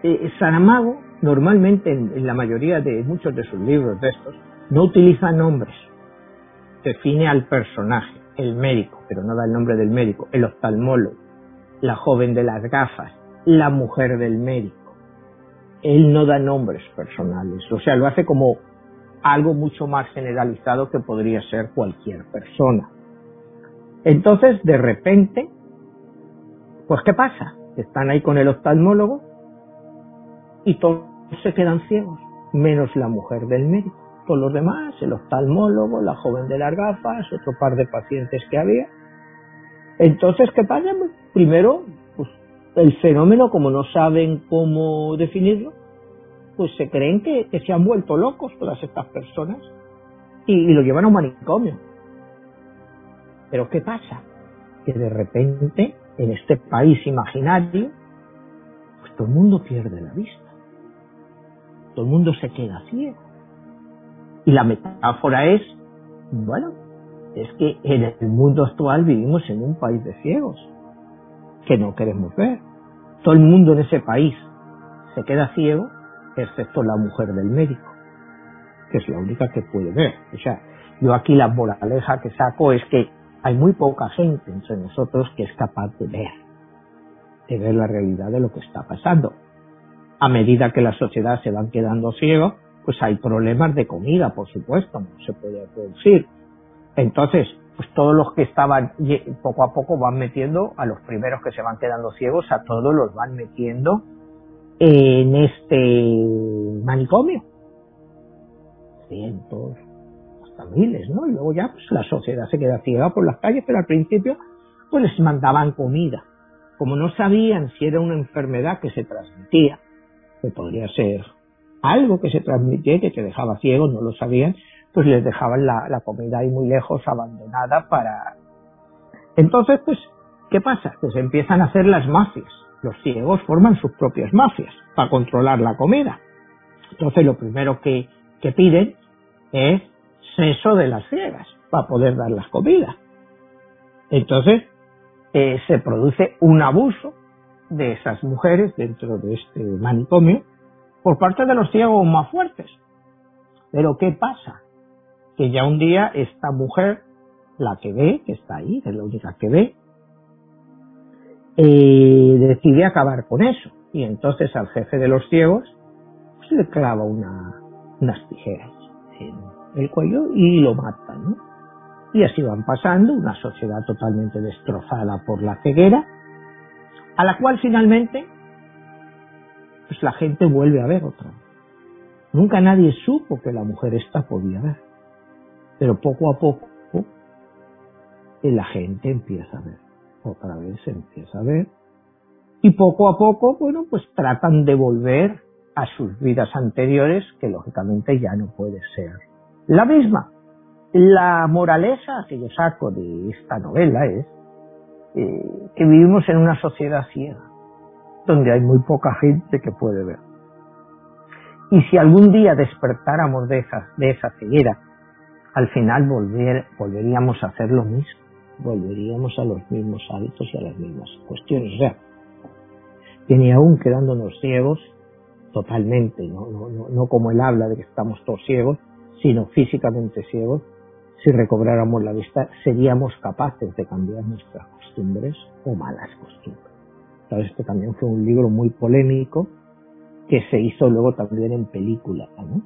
eh, Saramago normalmente en, la mayoría de muchos de sus libros de estos no utiliza nombres. Define al personaje, el médico, pero no da el nombre del médico, el oftalmólogo, la joven de las gafas, la mujer del médico. Él no da nombres personales, o sea, lo hace como algo mucho más generalizado que podría ser cualquier persona. Entonces, de repente, pues ¿qué pasa? Están ahí con el oftalmólogo y todos se quedan ciegos, menos la mujer del médico. Todos los demás, el oftalmólogo, la joven de las gafas, otro par de pacientes que había. Entonces, ¿qué pasa? Primero, pues el fenómeno, como no saben cómo definirlo, pues se creen que, se han vuelto locos todas estas personas y, lo llevan a un manicomio. Pero ¿qué pasa? Que de repente, en este país imaginario, pues todo el mundo pierde la vista. Todo el mundo se queda ciego. Y la metáfora es, bueno, es que en el mundo actual vivimos en un país de ciegos, que no queremos ver. Todo el mundo en ese país se queda ciego excepto la mujer del médico, que es la única que puede ver. O sea, yo aquí la moraleja que saco es que hay muy poca gente entre nosotros que es capaz de ver, de ver la realidad de lo que está pasando. A medida que la sociedad se van quedando ciegos, pues hay problemas de comida, por supuesto, no se puede producir. Entonces, pues todos los que estaban poco a poco van metiendo a los primeros que se van quedando ciegos, a todos los van metiendo en este manicomio. Cientos, hasta miles, ¿no? Y luego ya pues, la sociedad se queda ciega por las calles, pero al principio pues les mandaban comida. Como no sabían si era una enfermedad que se transmitía, que podría ser algo que se transmitía que te dejaba ciego, no lo sabían, pues les dejaban la, comida ahí muy lejos, abandonada para... Entonces, pues, ¿qué pasa? Que se empiezan a hacer las mafias los ciegos forman sus propias mafias para controlar la comida. Entonces lo primero que, piden es seso de las ciegas para poder dar las comidas. Entonces eh, se produce un abuso de esas mujeres dentro de este manicomio por parte de los ciegos más fuertes. Pero ¿qué pasa? Que ya un día esta mujer, la que ve, que está ahí, es la única que ve, eh, decide acabar con eso. Y entonces al jefe de los ciegos pues, le clava unas tijeras en el cuello y lo mata. Y así van pasando, una sociedad totalmente destrozada por la ceguera, a la cual finalmente pues la gente vuelve a ver otra. Nunca nadie supo que la mujer esta podía ver, pero poco a poco la gente empieza a ver otra vez empieza a ver. Y poco a poco, bueno, pues tratan de volver a sus vidas anteriores, que lógicamente ya no puede ser la misma. La moraleja que yo saco de esta novela es eh, que vivimos en una sociedad ciega, donde hay muy poca gente que puede ver. Y si algún día despertáramos de esa, de esa ceguera, al final volver, volveríamos a hacer lo mismo, volveríamos a los mismos hábitos y a las mismas cuestiones. O sea, que ni aún quedándonos ciegos, totalmente, ¿no? No, no, como él habla de que estamos todos ciegos, sino físicamente ciegos, si recobráramos la vista, seríamos capaces de cambiar nuestras costumbres o malas costumbres. Sabes que también fue un libro muy polémico que se hizo luego también en película, ¿no?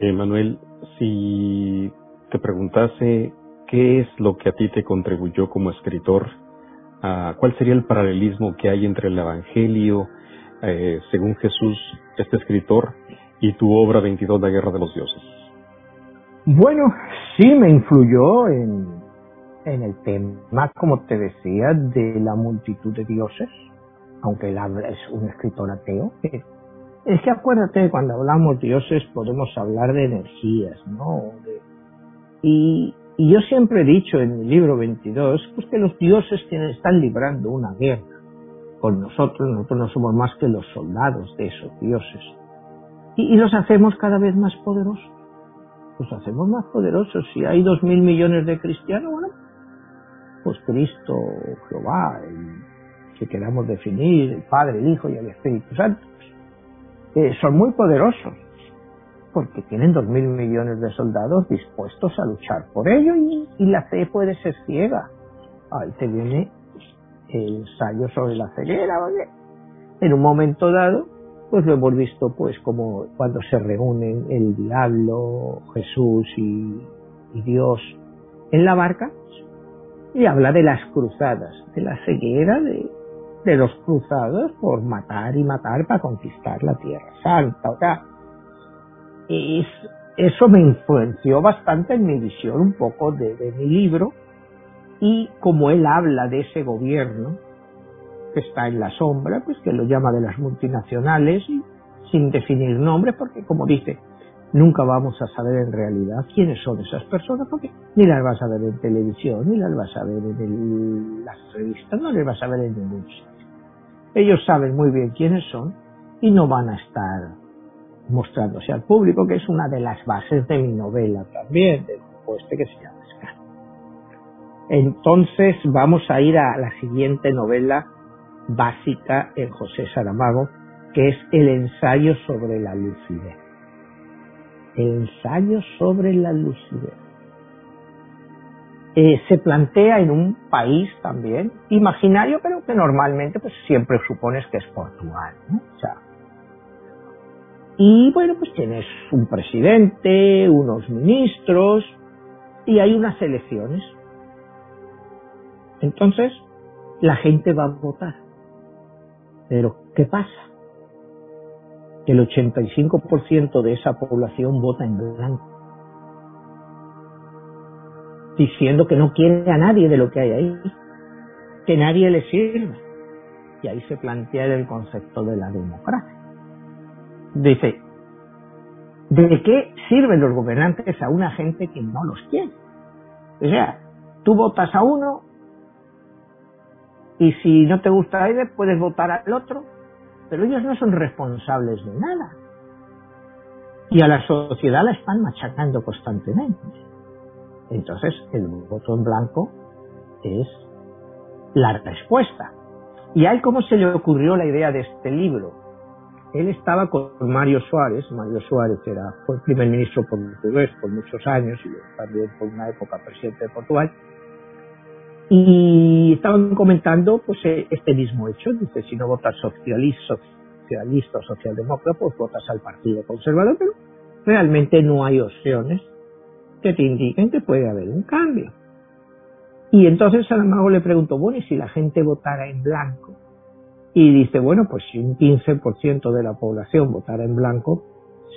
Eh, Manuel, si te preguntase qué es lo que a ti te contribuyó como escritor, uh, ¿cuál sería el paralelismo que hay entre el Evangelio, eh, según Jesús, este escritor, y tu obra 22, La Guerra de los Dioses? Bueno, sí me influyó en, en el tema, como te decía, de la multitud de dioses, aunque él es un escritor ateo. Es que acuérdate, cuando hablamos dioses podemos hablar de energías, ¿no? y, y yo siempre he dicho en mi libro 22, pues que los dioses están librando una guerra con nosotros, nosotros no somos más que los soldados de esos dioses. Y, y los hacemos cada vez más poderosos. Los hacemos más poderosos. Si hay dos mil millones de cristianos, bueno, pues Cristo, Jehová, el, si queramos definir, el Padre, el Hijo y el Espíritu Santo, eh, son muy poderosos porque tienen dos mil millones de soldados dispuestos a luchar por ello y, la fe puede ser ciega. Ahí te viene el ensayo sobre la ceguera, ¿vale? En un momento dado, pues lo hemos visto pues como cuando se reúnen el diablo, Jesús y, y Dios en la barca, y habla de las cruzadas, de la ceguera de, de los cruzados por matar y matar para conquistar la Tierra Santa. O sea, es, eso me influenció bastante en mi visión un poco de, de mi libro y como él habla de ese gobierno que está en la sombra, pues que lo llama de las multinacionales sin definir nombres, porque como dice, nunca vamos a saber en realidad quiénes son esas personas, porque ni las vas a ver en televisión, ni las vas a ver en las revistas, no las vas a ver en ningún sitio. Ellos saben muy bien quiénes son y no van a estar mostrándose al público, que es una de las bases de mi novela también, del grupo este que se llama Scan. Entonces vamos a ir a la siguiente novela básica en José Saramago, que es el ensayo sobre la lucidez. El ensayo sobre la lucidez. Eh, se plantea en un país también imaginario, pero que normalmente pues siempre supones que es Portugal. ¿no? Y bueno, pues tienes un presidente, unos ministros y hay unas elecciones. Entonces, la gente va a votar. Pero, ¿qué pasa? El 85% de esa población vota en blanco. Diciendo que no quiere a nadie de lo que hay ahí. Que nadie le sirva. Y ahí se plantea el concepto de la democracia dice, ¿de qué sirven los gobernantes a una gente que no los quiere? O sea, tú votas a uno y si no te gusta a puedes votar al otro, pero ellos no son responsables de nada. Y a la sociedad la están machacando constantemente. Entonces, el voto en blanco es la respuesta. ¿Y a él cómo se le ocurrió la idea de este libro? él estaba con Mario Suárez, Mario Suárez era, fue primer ministro portugués por muchos años y también por una época presidente de Portugal, y estaban comentando pues eh, este mismo hecho, dice, si no votas socialista, socialista o socialdemócrata, pues votas al Partido Conservador, pero realmente no hay opciones que te indiquen que puede haber un cambio. Y entonces Saramago le preguntó, bueno, ¿y si la gente votara en blanco? Y dice, bueno, pues si un 15% de la población votara en blanco,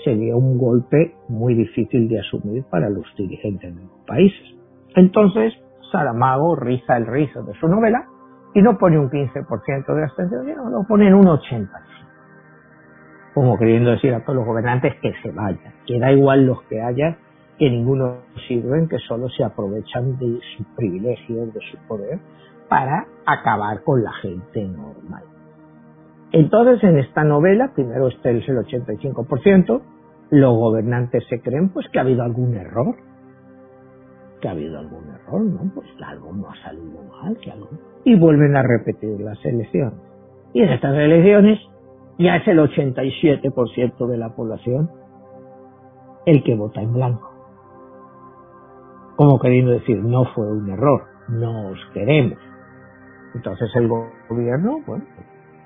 sería un golpe muy difícil de asumir para los dirigentes de los países. Entonces, Saramago riza el rizo de su novela y no pone un 15% de abstención, no, lo pone en un 80%. como queriendo decir a todos los gobernantes que se vayan, que da igual los que haya, que ninguno sirven, que solo se aprovechan de sus privilegios, de su poder, para acabar con la gente normal. Entonces, en esta novela, primero está el 85%, los gobernantes se creen pues que ha habido algún error, ha habido algún error, ¿no? Pues que algo no ha salido mal, que algo... Y vuelven a repetir las elecciones. Y en estas elecciones ya es el 87% de la población el que vota en blanco. Como queriendo decir, no fue un error, no os queremos. Entonces el gobierno, bueno,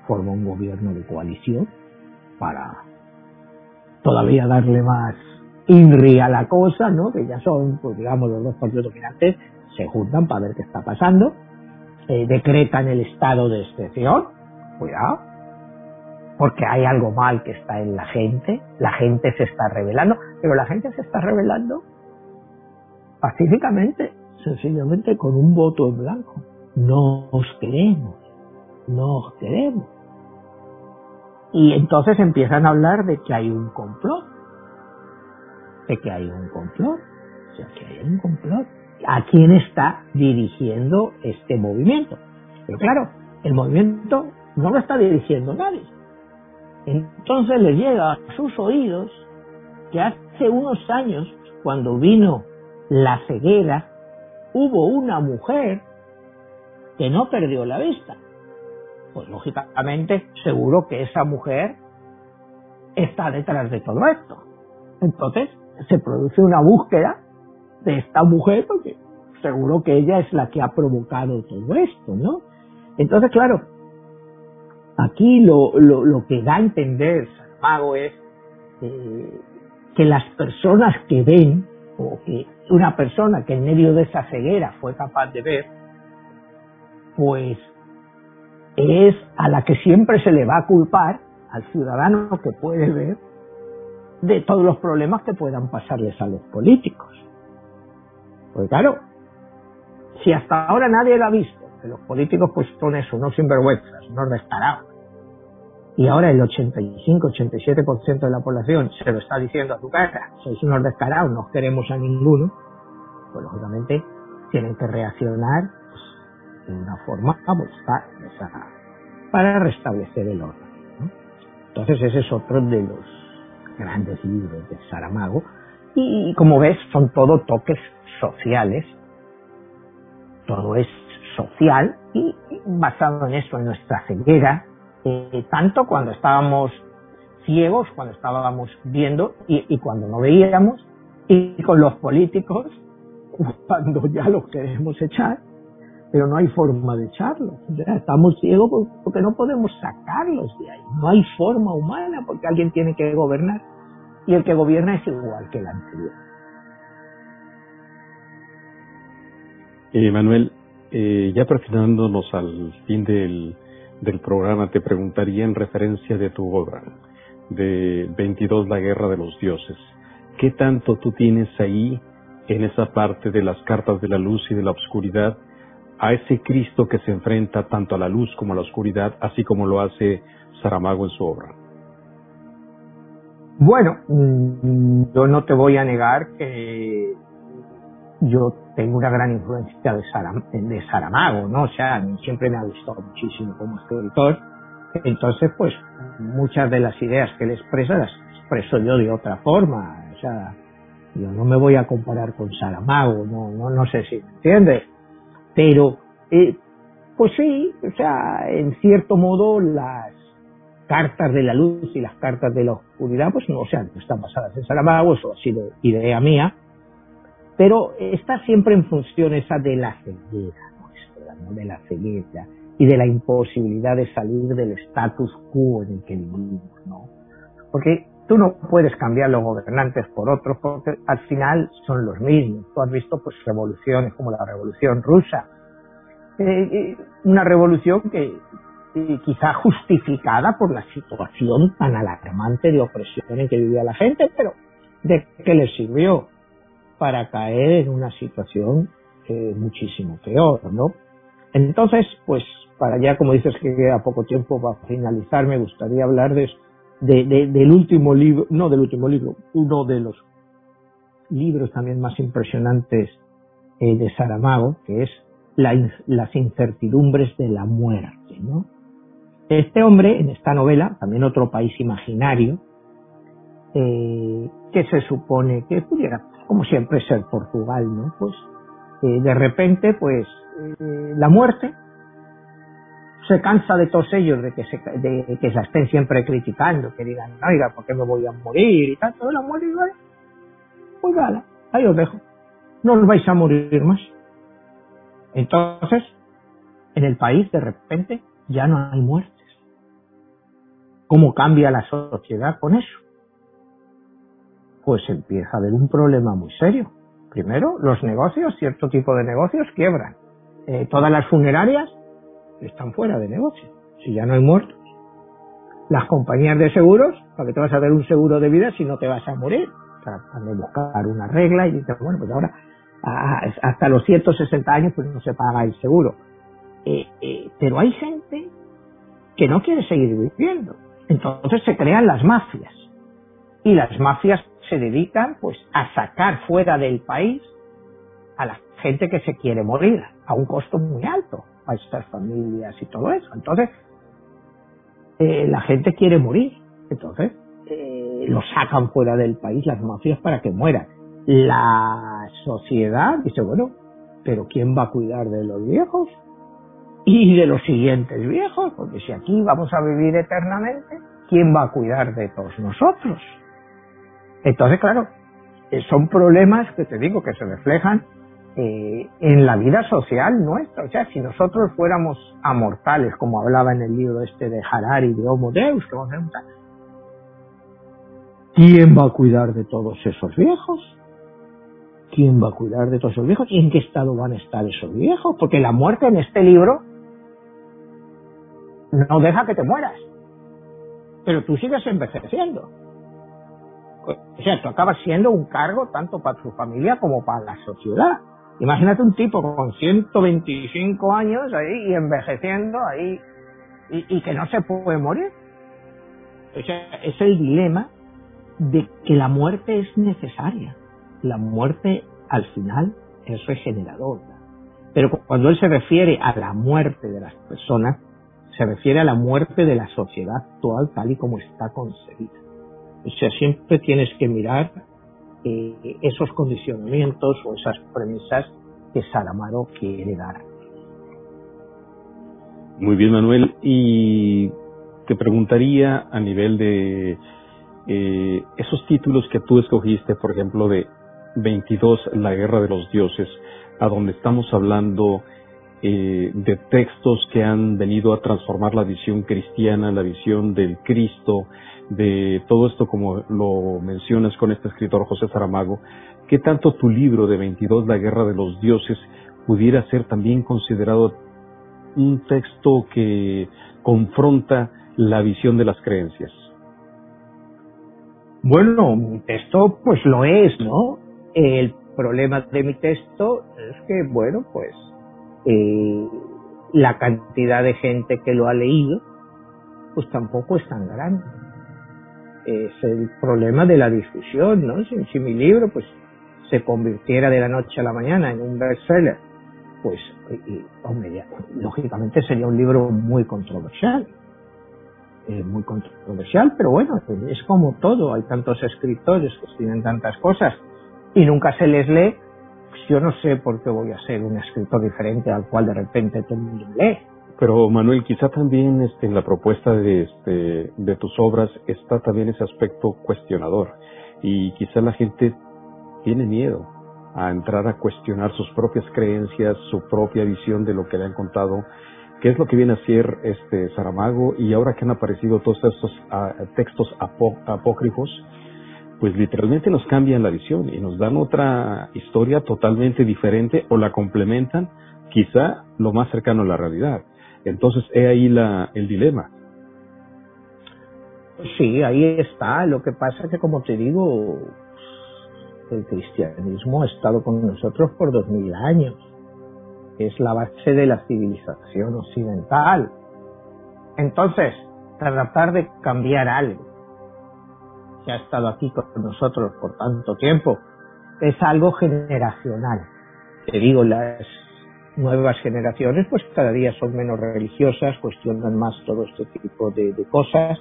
forma un gobierno de coalición para todavía darle más INRI la cosa, ¿no? Que ya son, pues digamos, los dos partidos dominantes se juntan para ver qué está pasando, eh, decretan el estado de excepción, cuidado, porque hay algo mal que está en la gente, la gente se está rebelando, pero la gente se está rebelando pacíficamente, sencillamente con un voto en blanco. No os queremos, no os queremos. Y entonces empiezan a hablar de que hay un complot, de que hay un complot, o sea, que hay un complot. ¿A quién está dirigiendo este movimiento? Pero claro, el movimiento no lo está dirigiendo nadie entonces le llega a sus oídos que hace unos años, cuando vino la ceguera, hubo una mujer que no perdió la vista. Pues lógicamente, seguro que esa mujer está detrás de todo esto. Entonces, se produce una búsqueda de esta mujer porque seguro que ella es la que ha provocado todo esto, ¿no? Entonces, claro, Aquí lo, lo, que da a entender Saramago es eh, que las personas que ven, o que una persona que en medio de esa ceguera fue capaz de ver, pues es a la que siempre se le va a culpar al ciudadano que puede ver de todos los problemas que puedan pasarles a los políticos. Pues claro, si hasta ahora nadie lo ha visto, que los políticos pues son eso, unos sinvergüenzas, unos descarados, y ahora el 85-87% de la población se lo está diciendo a su cara, sois unos descarados, no queremos a ninguno, pues lógicamente tienen que reaccionar pues, de una forma pues, para restablecer el orden. Entonces ese es otro de los grandes libros de Saramago. Y, y como ves son todo toques sociales, todo es social y basado en eso, en nuestra ceguera, eh, tanto cuando estábamos ciegos, cuando estábamos viendo y, cuando no veíamos, y con los políticos [laughs] cuando ya los queremos echar, pero no hay forma de echarlos. Estamos ciegos porque no podemos sacarlos de ahí. No hay forma humana porque alguien tiene que gobernar y el que gobierna es igual que el anterior. Eh, Manuel, eh, ya perfilándonos al fin del, del programa te preguntaría en referencia de tu obra, de 22 La Guerra de los Dioses. ¿Qué tanto tú tienes ahí, en esa parte de las cartas de la luz y de la oscuridad, a ese Cristo que se enfrenta tanto a la luz como a la oscuridad, así como lo hace Saramago en su obra? Bueno, mm, yo no te voy a negar que yo tengo una gran influencia de, de Saramago, ¿no? O sea, siempre me ha gustado muchísimo como escritor. Entonces, pues, muchas de las ideas que él expresa las expreso yo de otra forma. O sea, yo no me voy a comparar con Saramago, no, no, no sé si me entiendes. Pero, eh, pues sí, o sea, en cierto modo las cartas de la luz y las cartas de la oscuridad, pues no, o sea, no están basadas en Saramago, eso ha sido idea mía, pero está siempre en función esa de la ceguera nuestra, de la ceguera y de la imposibilidad de salir del status quo en el que vivimos, ¿no? Porque tú no puedes cambiar los gobernantes por otros porque al final son los mismos. Tú has visto pues revoluciones como la revolución rusa, eh, una revolución que quizá justificada por la situación tan alarmante de opresión en que vivía la gente, pero ¿de qué les sirvió? para caer en una situación eh, muchísimo peor, ¿no? Entonces, pues para ya, como dices que queda poco tiempo para finalizar, me gustaría hablar de del último libro, no del último libro, uno de los libros también más impresionantes eh, de Saramago, que es Las incertidumbres de la muerte. ¿no? Este hombre, en esta novela, también otro país imaginario, eh, que se supone que pudiera, como siempre, ser Portugal, ¿no? Pues eh, de repente, pues la muerte se cansa de todos ellos, de que se, de que se estén siempre criticando, que digan, oiga, ¿por qué me voy a morir? y tal, todo la muerte, pues vale, ahí os dejo, no os vais a morir más. Entonces, en el país de repente ya no hay muertes. ¿Cómo cambia la sociedad con eso? Pues empieza a haber un problema muy serio. Primero, los negocios, cierto tipo de negocios quiebran. Eh, todas las funerarias están fuera de negocio. Si ya no hay muertos. Las compañías de seguros, ¿para qué te vas a dar un seguro de vida si no te vas a morir? Tratan de buscar una regla y dicen, bueno, pues ahora hasta los 160 años pues no se paga el seguro. Eh, eh, pero hay gente que no quiere seguir viviendo. Entonces se crean las mafias. Y las mafias se dedican pues a sacar fuera del país a la gente que se quiere morir a un costo muy alto a estas familias y todo eso. Entonces, eh, la gente quiere morir. Entonces, eh, lo sacan fuera del país las mafias para que mueran. La sociedad dice, bueno, pero ¿quién va a cuidar de los viejos? Y de los siguientes viejos, porque si aquí vamos a vivir eternamente, ¿quién va a cuidar de todos nosotros? Entonces, claro, eh, son problemas que te digo que se reflejan eh, en la vida social nuestra. O sea, si nosotros fuéramos amortales, como hablaba en el libro este de Harari, de Homo Deus, que vamos ¿quién va a cuidar de todos esos viejos? ¿Quién va a cuidar de todos esos viejos? ¿Y en qué estado van a estar esos viejos? Porque la muerte en este libro no deja que te mueras. Pero tú sigues envejeciendo. O sea, tú acabas siendo un cargo tanto para tu familia como para la sociedad. Imagínate un tipo con 125 años ahí y envejeciendo ahí y, que no se puede morir. es el dilema de que la muerte es necesaria. La muerte al final es regeneradora. Pero cuando él se refiere a la muerte de las personas, se refiere a la muerte de la sociedad actual tal y como está concebida. O sea, siempre tienes que mirar eh, esos condicionamientos o esas premisas que Salamaro quiere dar. Muy bien, Manuel. Y te preguntaría a nivel de eh, esos títulos que tú escogiste, por ejemplo, de 22, La Guerra de los Dioses, a donde estamos hablando eh, de textos que han venido a transformar la visión cristiana, la visión del Cristo, de todo esto como lo mencionas con este escritor José Saramago, ¿qué tanto tu libro de 22, La Guerra de los Dioses, pudiera ser también considerado un texto que confronta la visión de las creencias? Bueno, mi texto pues lo es, ¿no? El problema de mi texto es que, bueno, pues eh, la cantidad de gente que lo ha leído pues tampoco es tan grande es el problema de la difusión, ¿no? Si, mi libro, pues, se convirtiera de la noche a la mañana en un bestseller, pues, hombre, lógicamente sería un libro muy controversial. muy controversial, pero bueno, es como todo, hay tantos escritores que tienen tantas cosas y nunca se les lee, pues yo no sé por qué voy a ser un escritor diferente al cual de repente todo el mundo lee. Pero Manuel, quizá también este, en la propuesta de, este, de tus obras está también ese aspecto cuestionador y quizá la gente tiene miedo a entrar a cuestionar sus propias creencias, su propia visión de lo que le han contado, qué es lo que viene a ser este Saramago y ahora que han aparecido todos estos ah, textos apócrifos, pues literalmente nos cambian la visión y nos dan otra historia totalmente diferente o la complementan quizá lo más cercano a la realidad. Entonces, he ahí la, el dilema. Sí, ahí está. Lo que pasa es que, como te digo, el cristianismo ha estado con nosotros por dos mil años. Es la base de la civilización occidental. Entonces, tratar de cambiar algo que ha estado aquí con nosotros por tanto tiempo, es algo generacional. Te digo, las nuevas generaciones pues cada día son menos religiosas, cuestionan más todo este tipo de, cosas,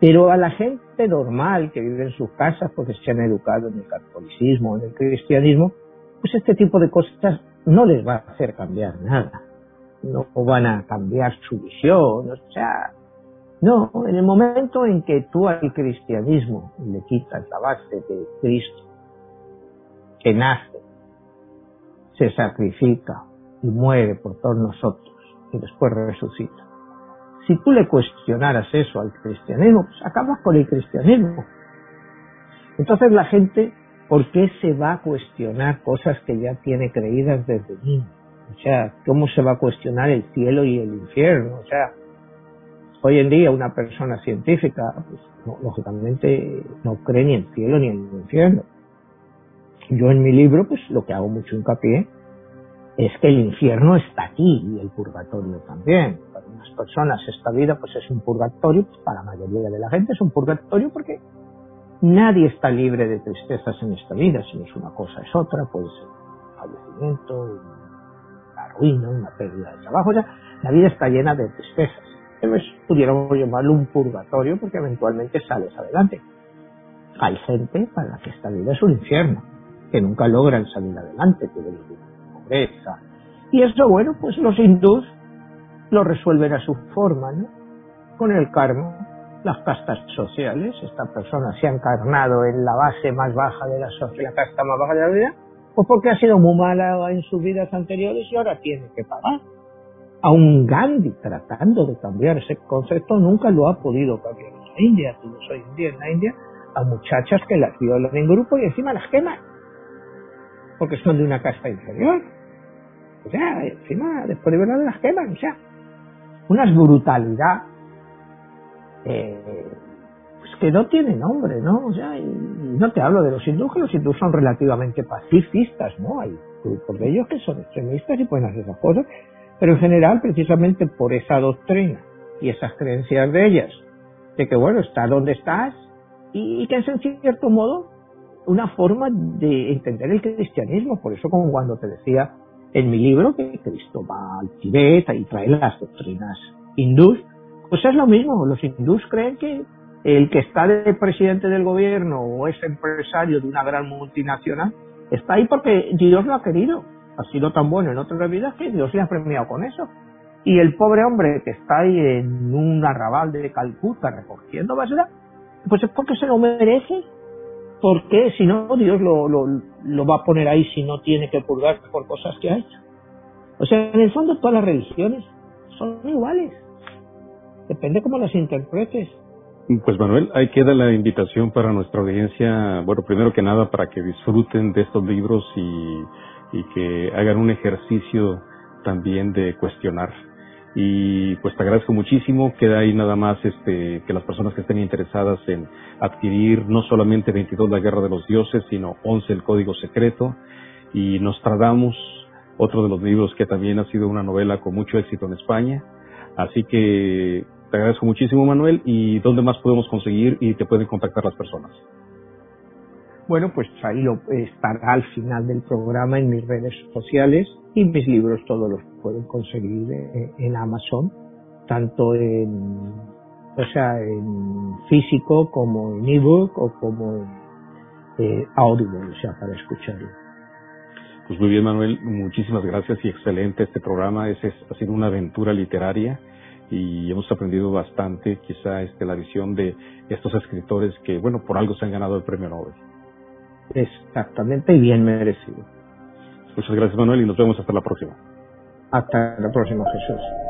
pero a la gente normal que vive en sus casas porque se han educado en el catolicismo, en el cristianismo, pues este tipo de cosas no les va a hacer cambiar nada, no van a cambiar su visión, o sea, no, en el momento en que tú al cristianismo le quitas la base de Cristo, que nace, se sacrifica y muere por todos nosotros y después resucita. Si tú le cuestionaras eso al cristianismo, pues acabas con el cristianismo. Entonces la gente, ¿por qué se va a cuestionar cosas que ya tiene creídas desde niño? O sea, ¿cómo se va a cuestionar el cielo y el infierno? O sea, hoy en día una persona científica, pues, lógicamente, no cree ni en el cielo ni en el infierno. Yo en mi libro, pues lo que hago mucho hincapié es que el infierno está aquí y el purgatorio también. Para unas personas esta vida pues es un purgatorio, pues para la mayoría de la gente es un purgatorio porque nadie está libre de tristezas en esta vida, si no es una cosa es otra, puede ser un fallecimiento, una ruina, una pérdida de trabajo, ya la vida está llena de tristezas. Entonces pudiéramos llamarlo un purgatorio porque eventualmente sales adelante. Hay gente para la que esta vida es un infierno, que nunca logran salir adelante, que pobreza. Y eso, bueno, pues los hindús lo resuelven a su forma, ¿no? Con el karma, las castas sociales. Esta persona se ha encarnado en la base más baja de la sociedad, la casta más baja de la vida, pues porque ha sido muy mala en sus vidas anteriores y ahora tiene que pagar. Aun Gandhi, tratando de cambiar ese concepto, nunca lo ha podido cambiar en la India. Tú soy india en la India, a muchachas que las violan en grupo y encima las queman, porque son de una casta inferior. O sea, encima, después de verla las queman, o sea, una brutalidad eh, pues que no tiene nombre, ¿no? O sea, y, no te hablo de los hindúes, que los hindúes son relativamente pacifistas, ¿no? Hay grupos de ellos que son extremistas y pueden hacer esas cosas, pero en general, precisamente por esa doctrina y esas creencias de ellas, de que, bueno, está donde estás y, que es en cierto modo una forma de entender el cristianismo. Por eso, como cuando te decía en mi libro que Cristo va al Tibet y trae las doctrinas hindús, pues es lo mismo. Los hindús creen que el que está de presidente del gobierno o es empresario de una gran multinacional está ahí porque Dios lo ha querido. Ha sido tan bueno en otras vidas que Dios le ha premiado con eso. Y el pobre hombre que está ahí en un arrabal de Calcuta recogiendo basura, pues es porque se lo merece porque si no Dios lo, lo, va a poner ahí si no tiene que purgar por cosas que ha hecho? O sea, en el fondo todas las religiones son iguales. Depende cómo las interpretes. Pues Manuel, ahí queda la invitación para nuestra audiencia, bueno, primero que nada para que disfruten de estos libros y, y que hagan un ejercicio también de cuestionar y pues te agradezco muchísimo. Queda ahí nada más este, que las personas que estén interesadas en adquirir no solamente 22 La Guerra de los Dioses, sino 11 El Código Secreto y Nostradamus, otro de los libros que también ha sido una novela con mucho éxito en España. Así que te agradezco muchísimo Manuel y dónde más podemos conseguir y te pueden contactar las personas. Bueno, pues ahí lo estará al final del programa en mis redes sociales y mis libros todos los pueden conseguir en Amazon, tanto en, o sea, en físico como en ebook o como en eh, o sea, para escucharlo. Pues muy bien, Manuel, muchísimas gracias y excelente este programa. Es, ha sido una aventura literaria y hemos aprendido bastante, quizá este, la visión de estos escritores que, bueno, por algo se han ganado el premio Nobel. Exactamente y bien merecido. Muchas gracias Manuel y nos vemos hasta la próxima. Hasta la próxima Jesús.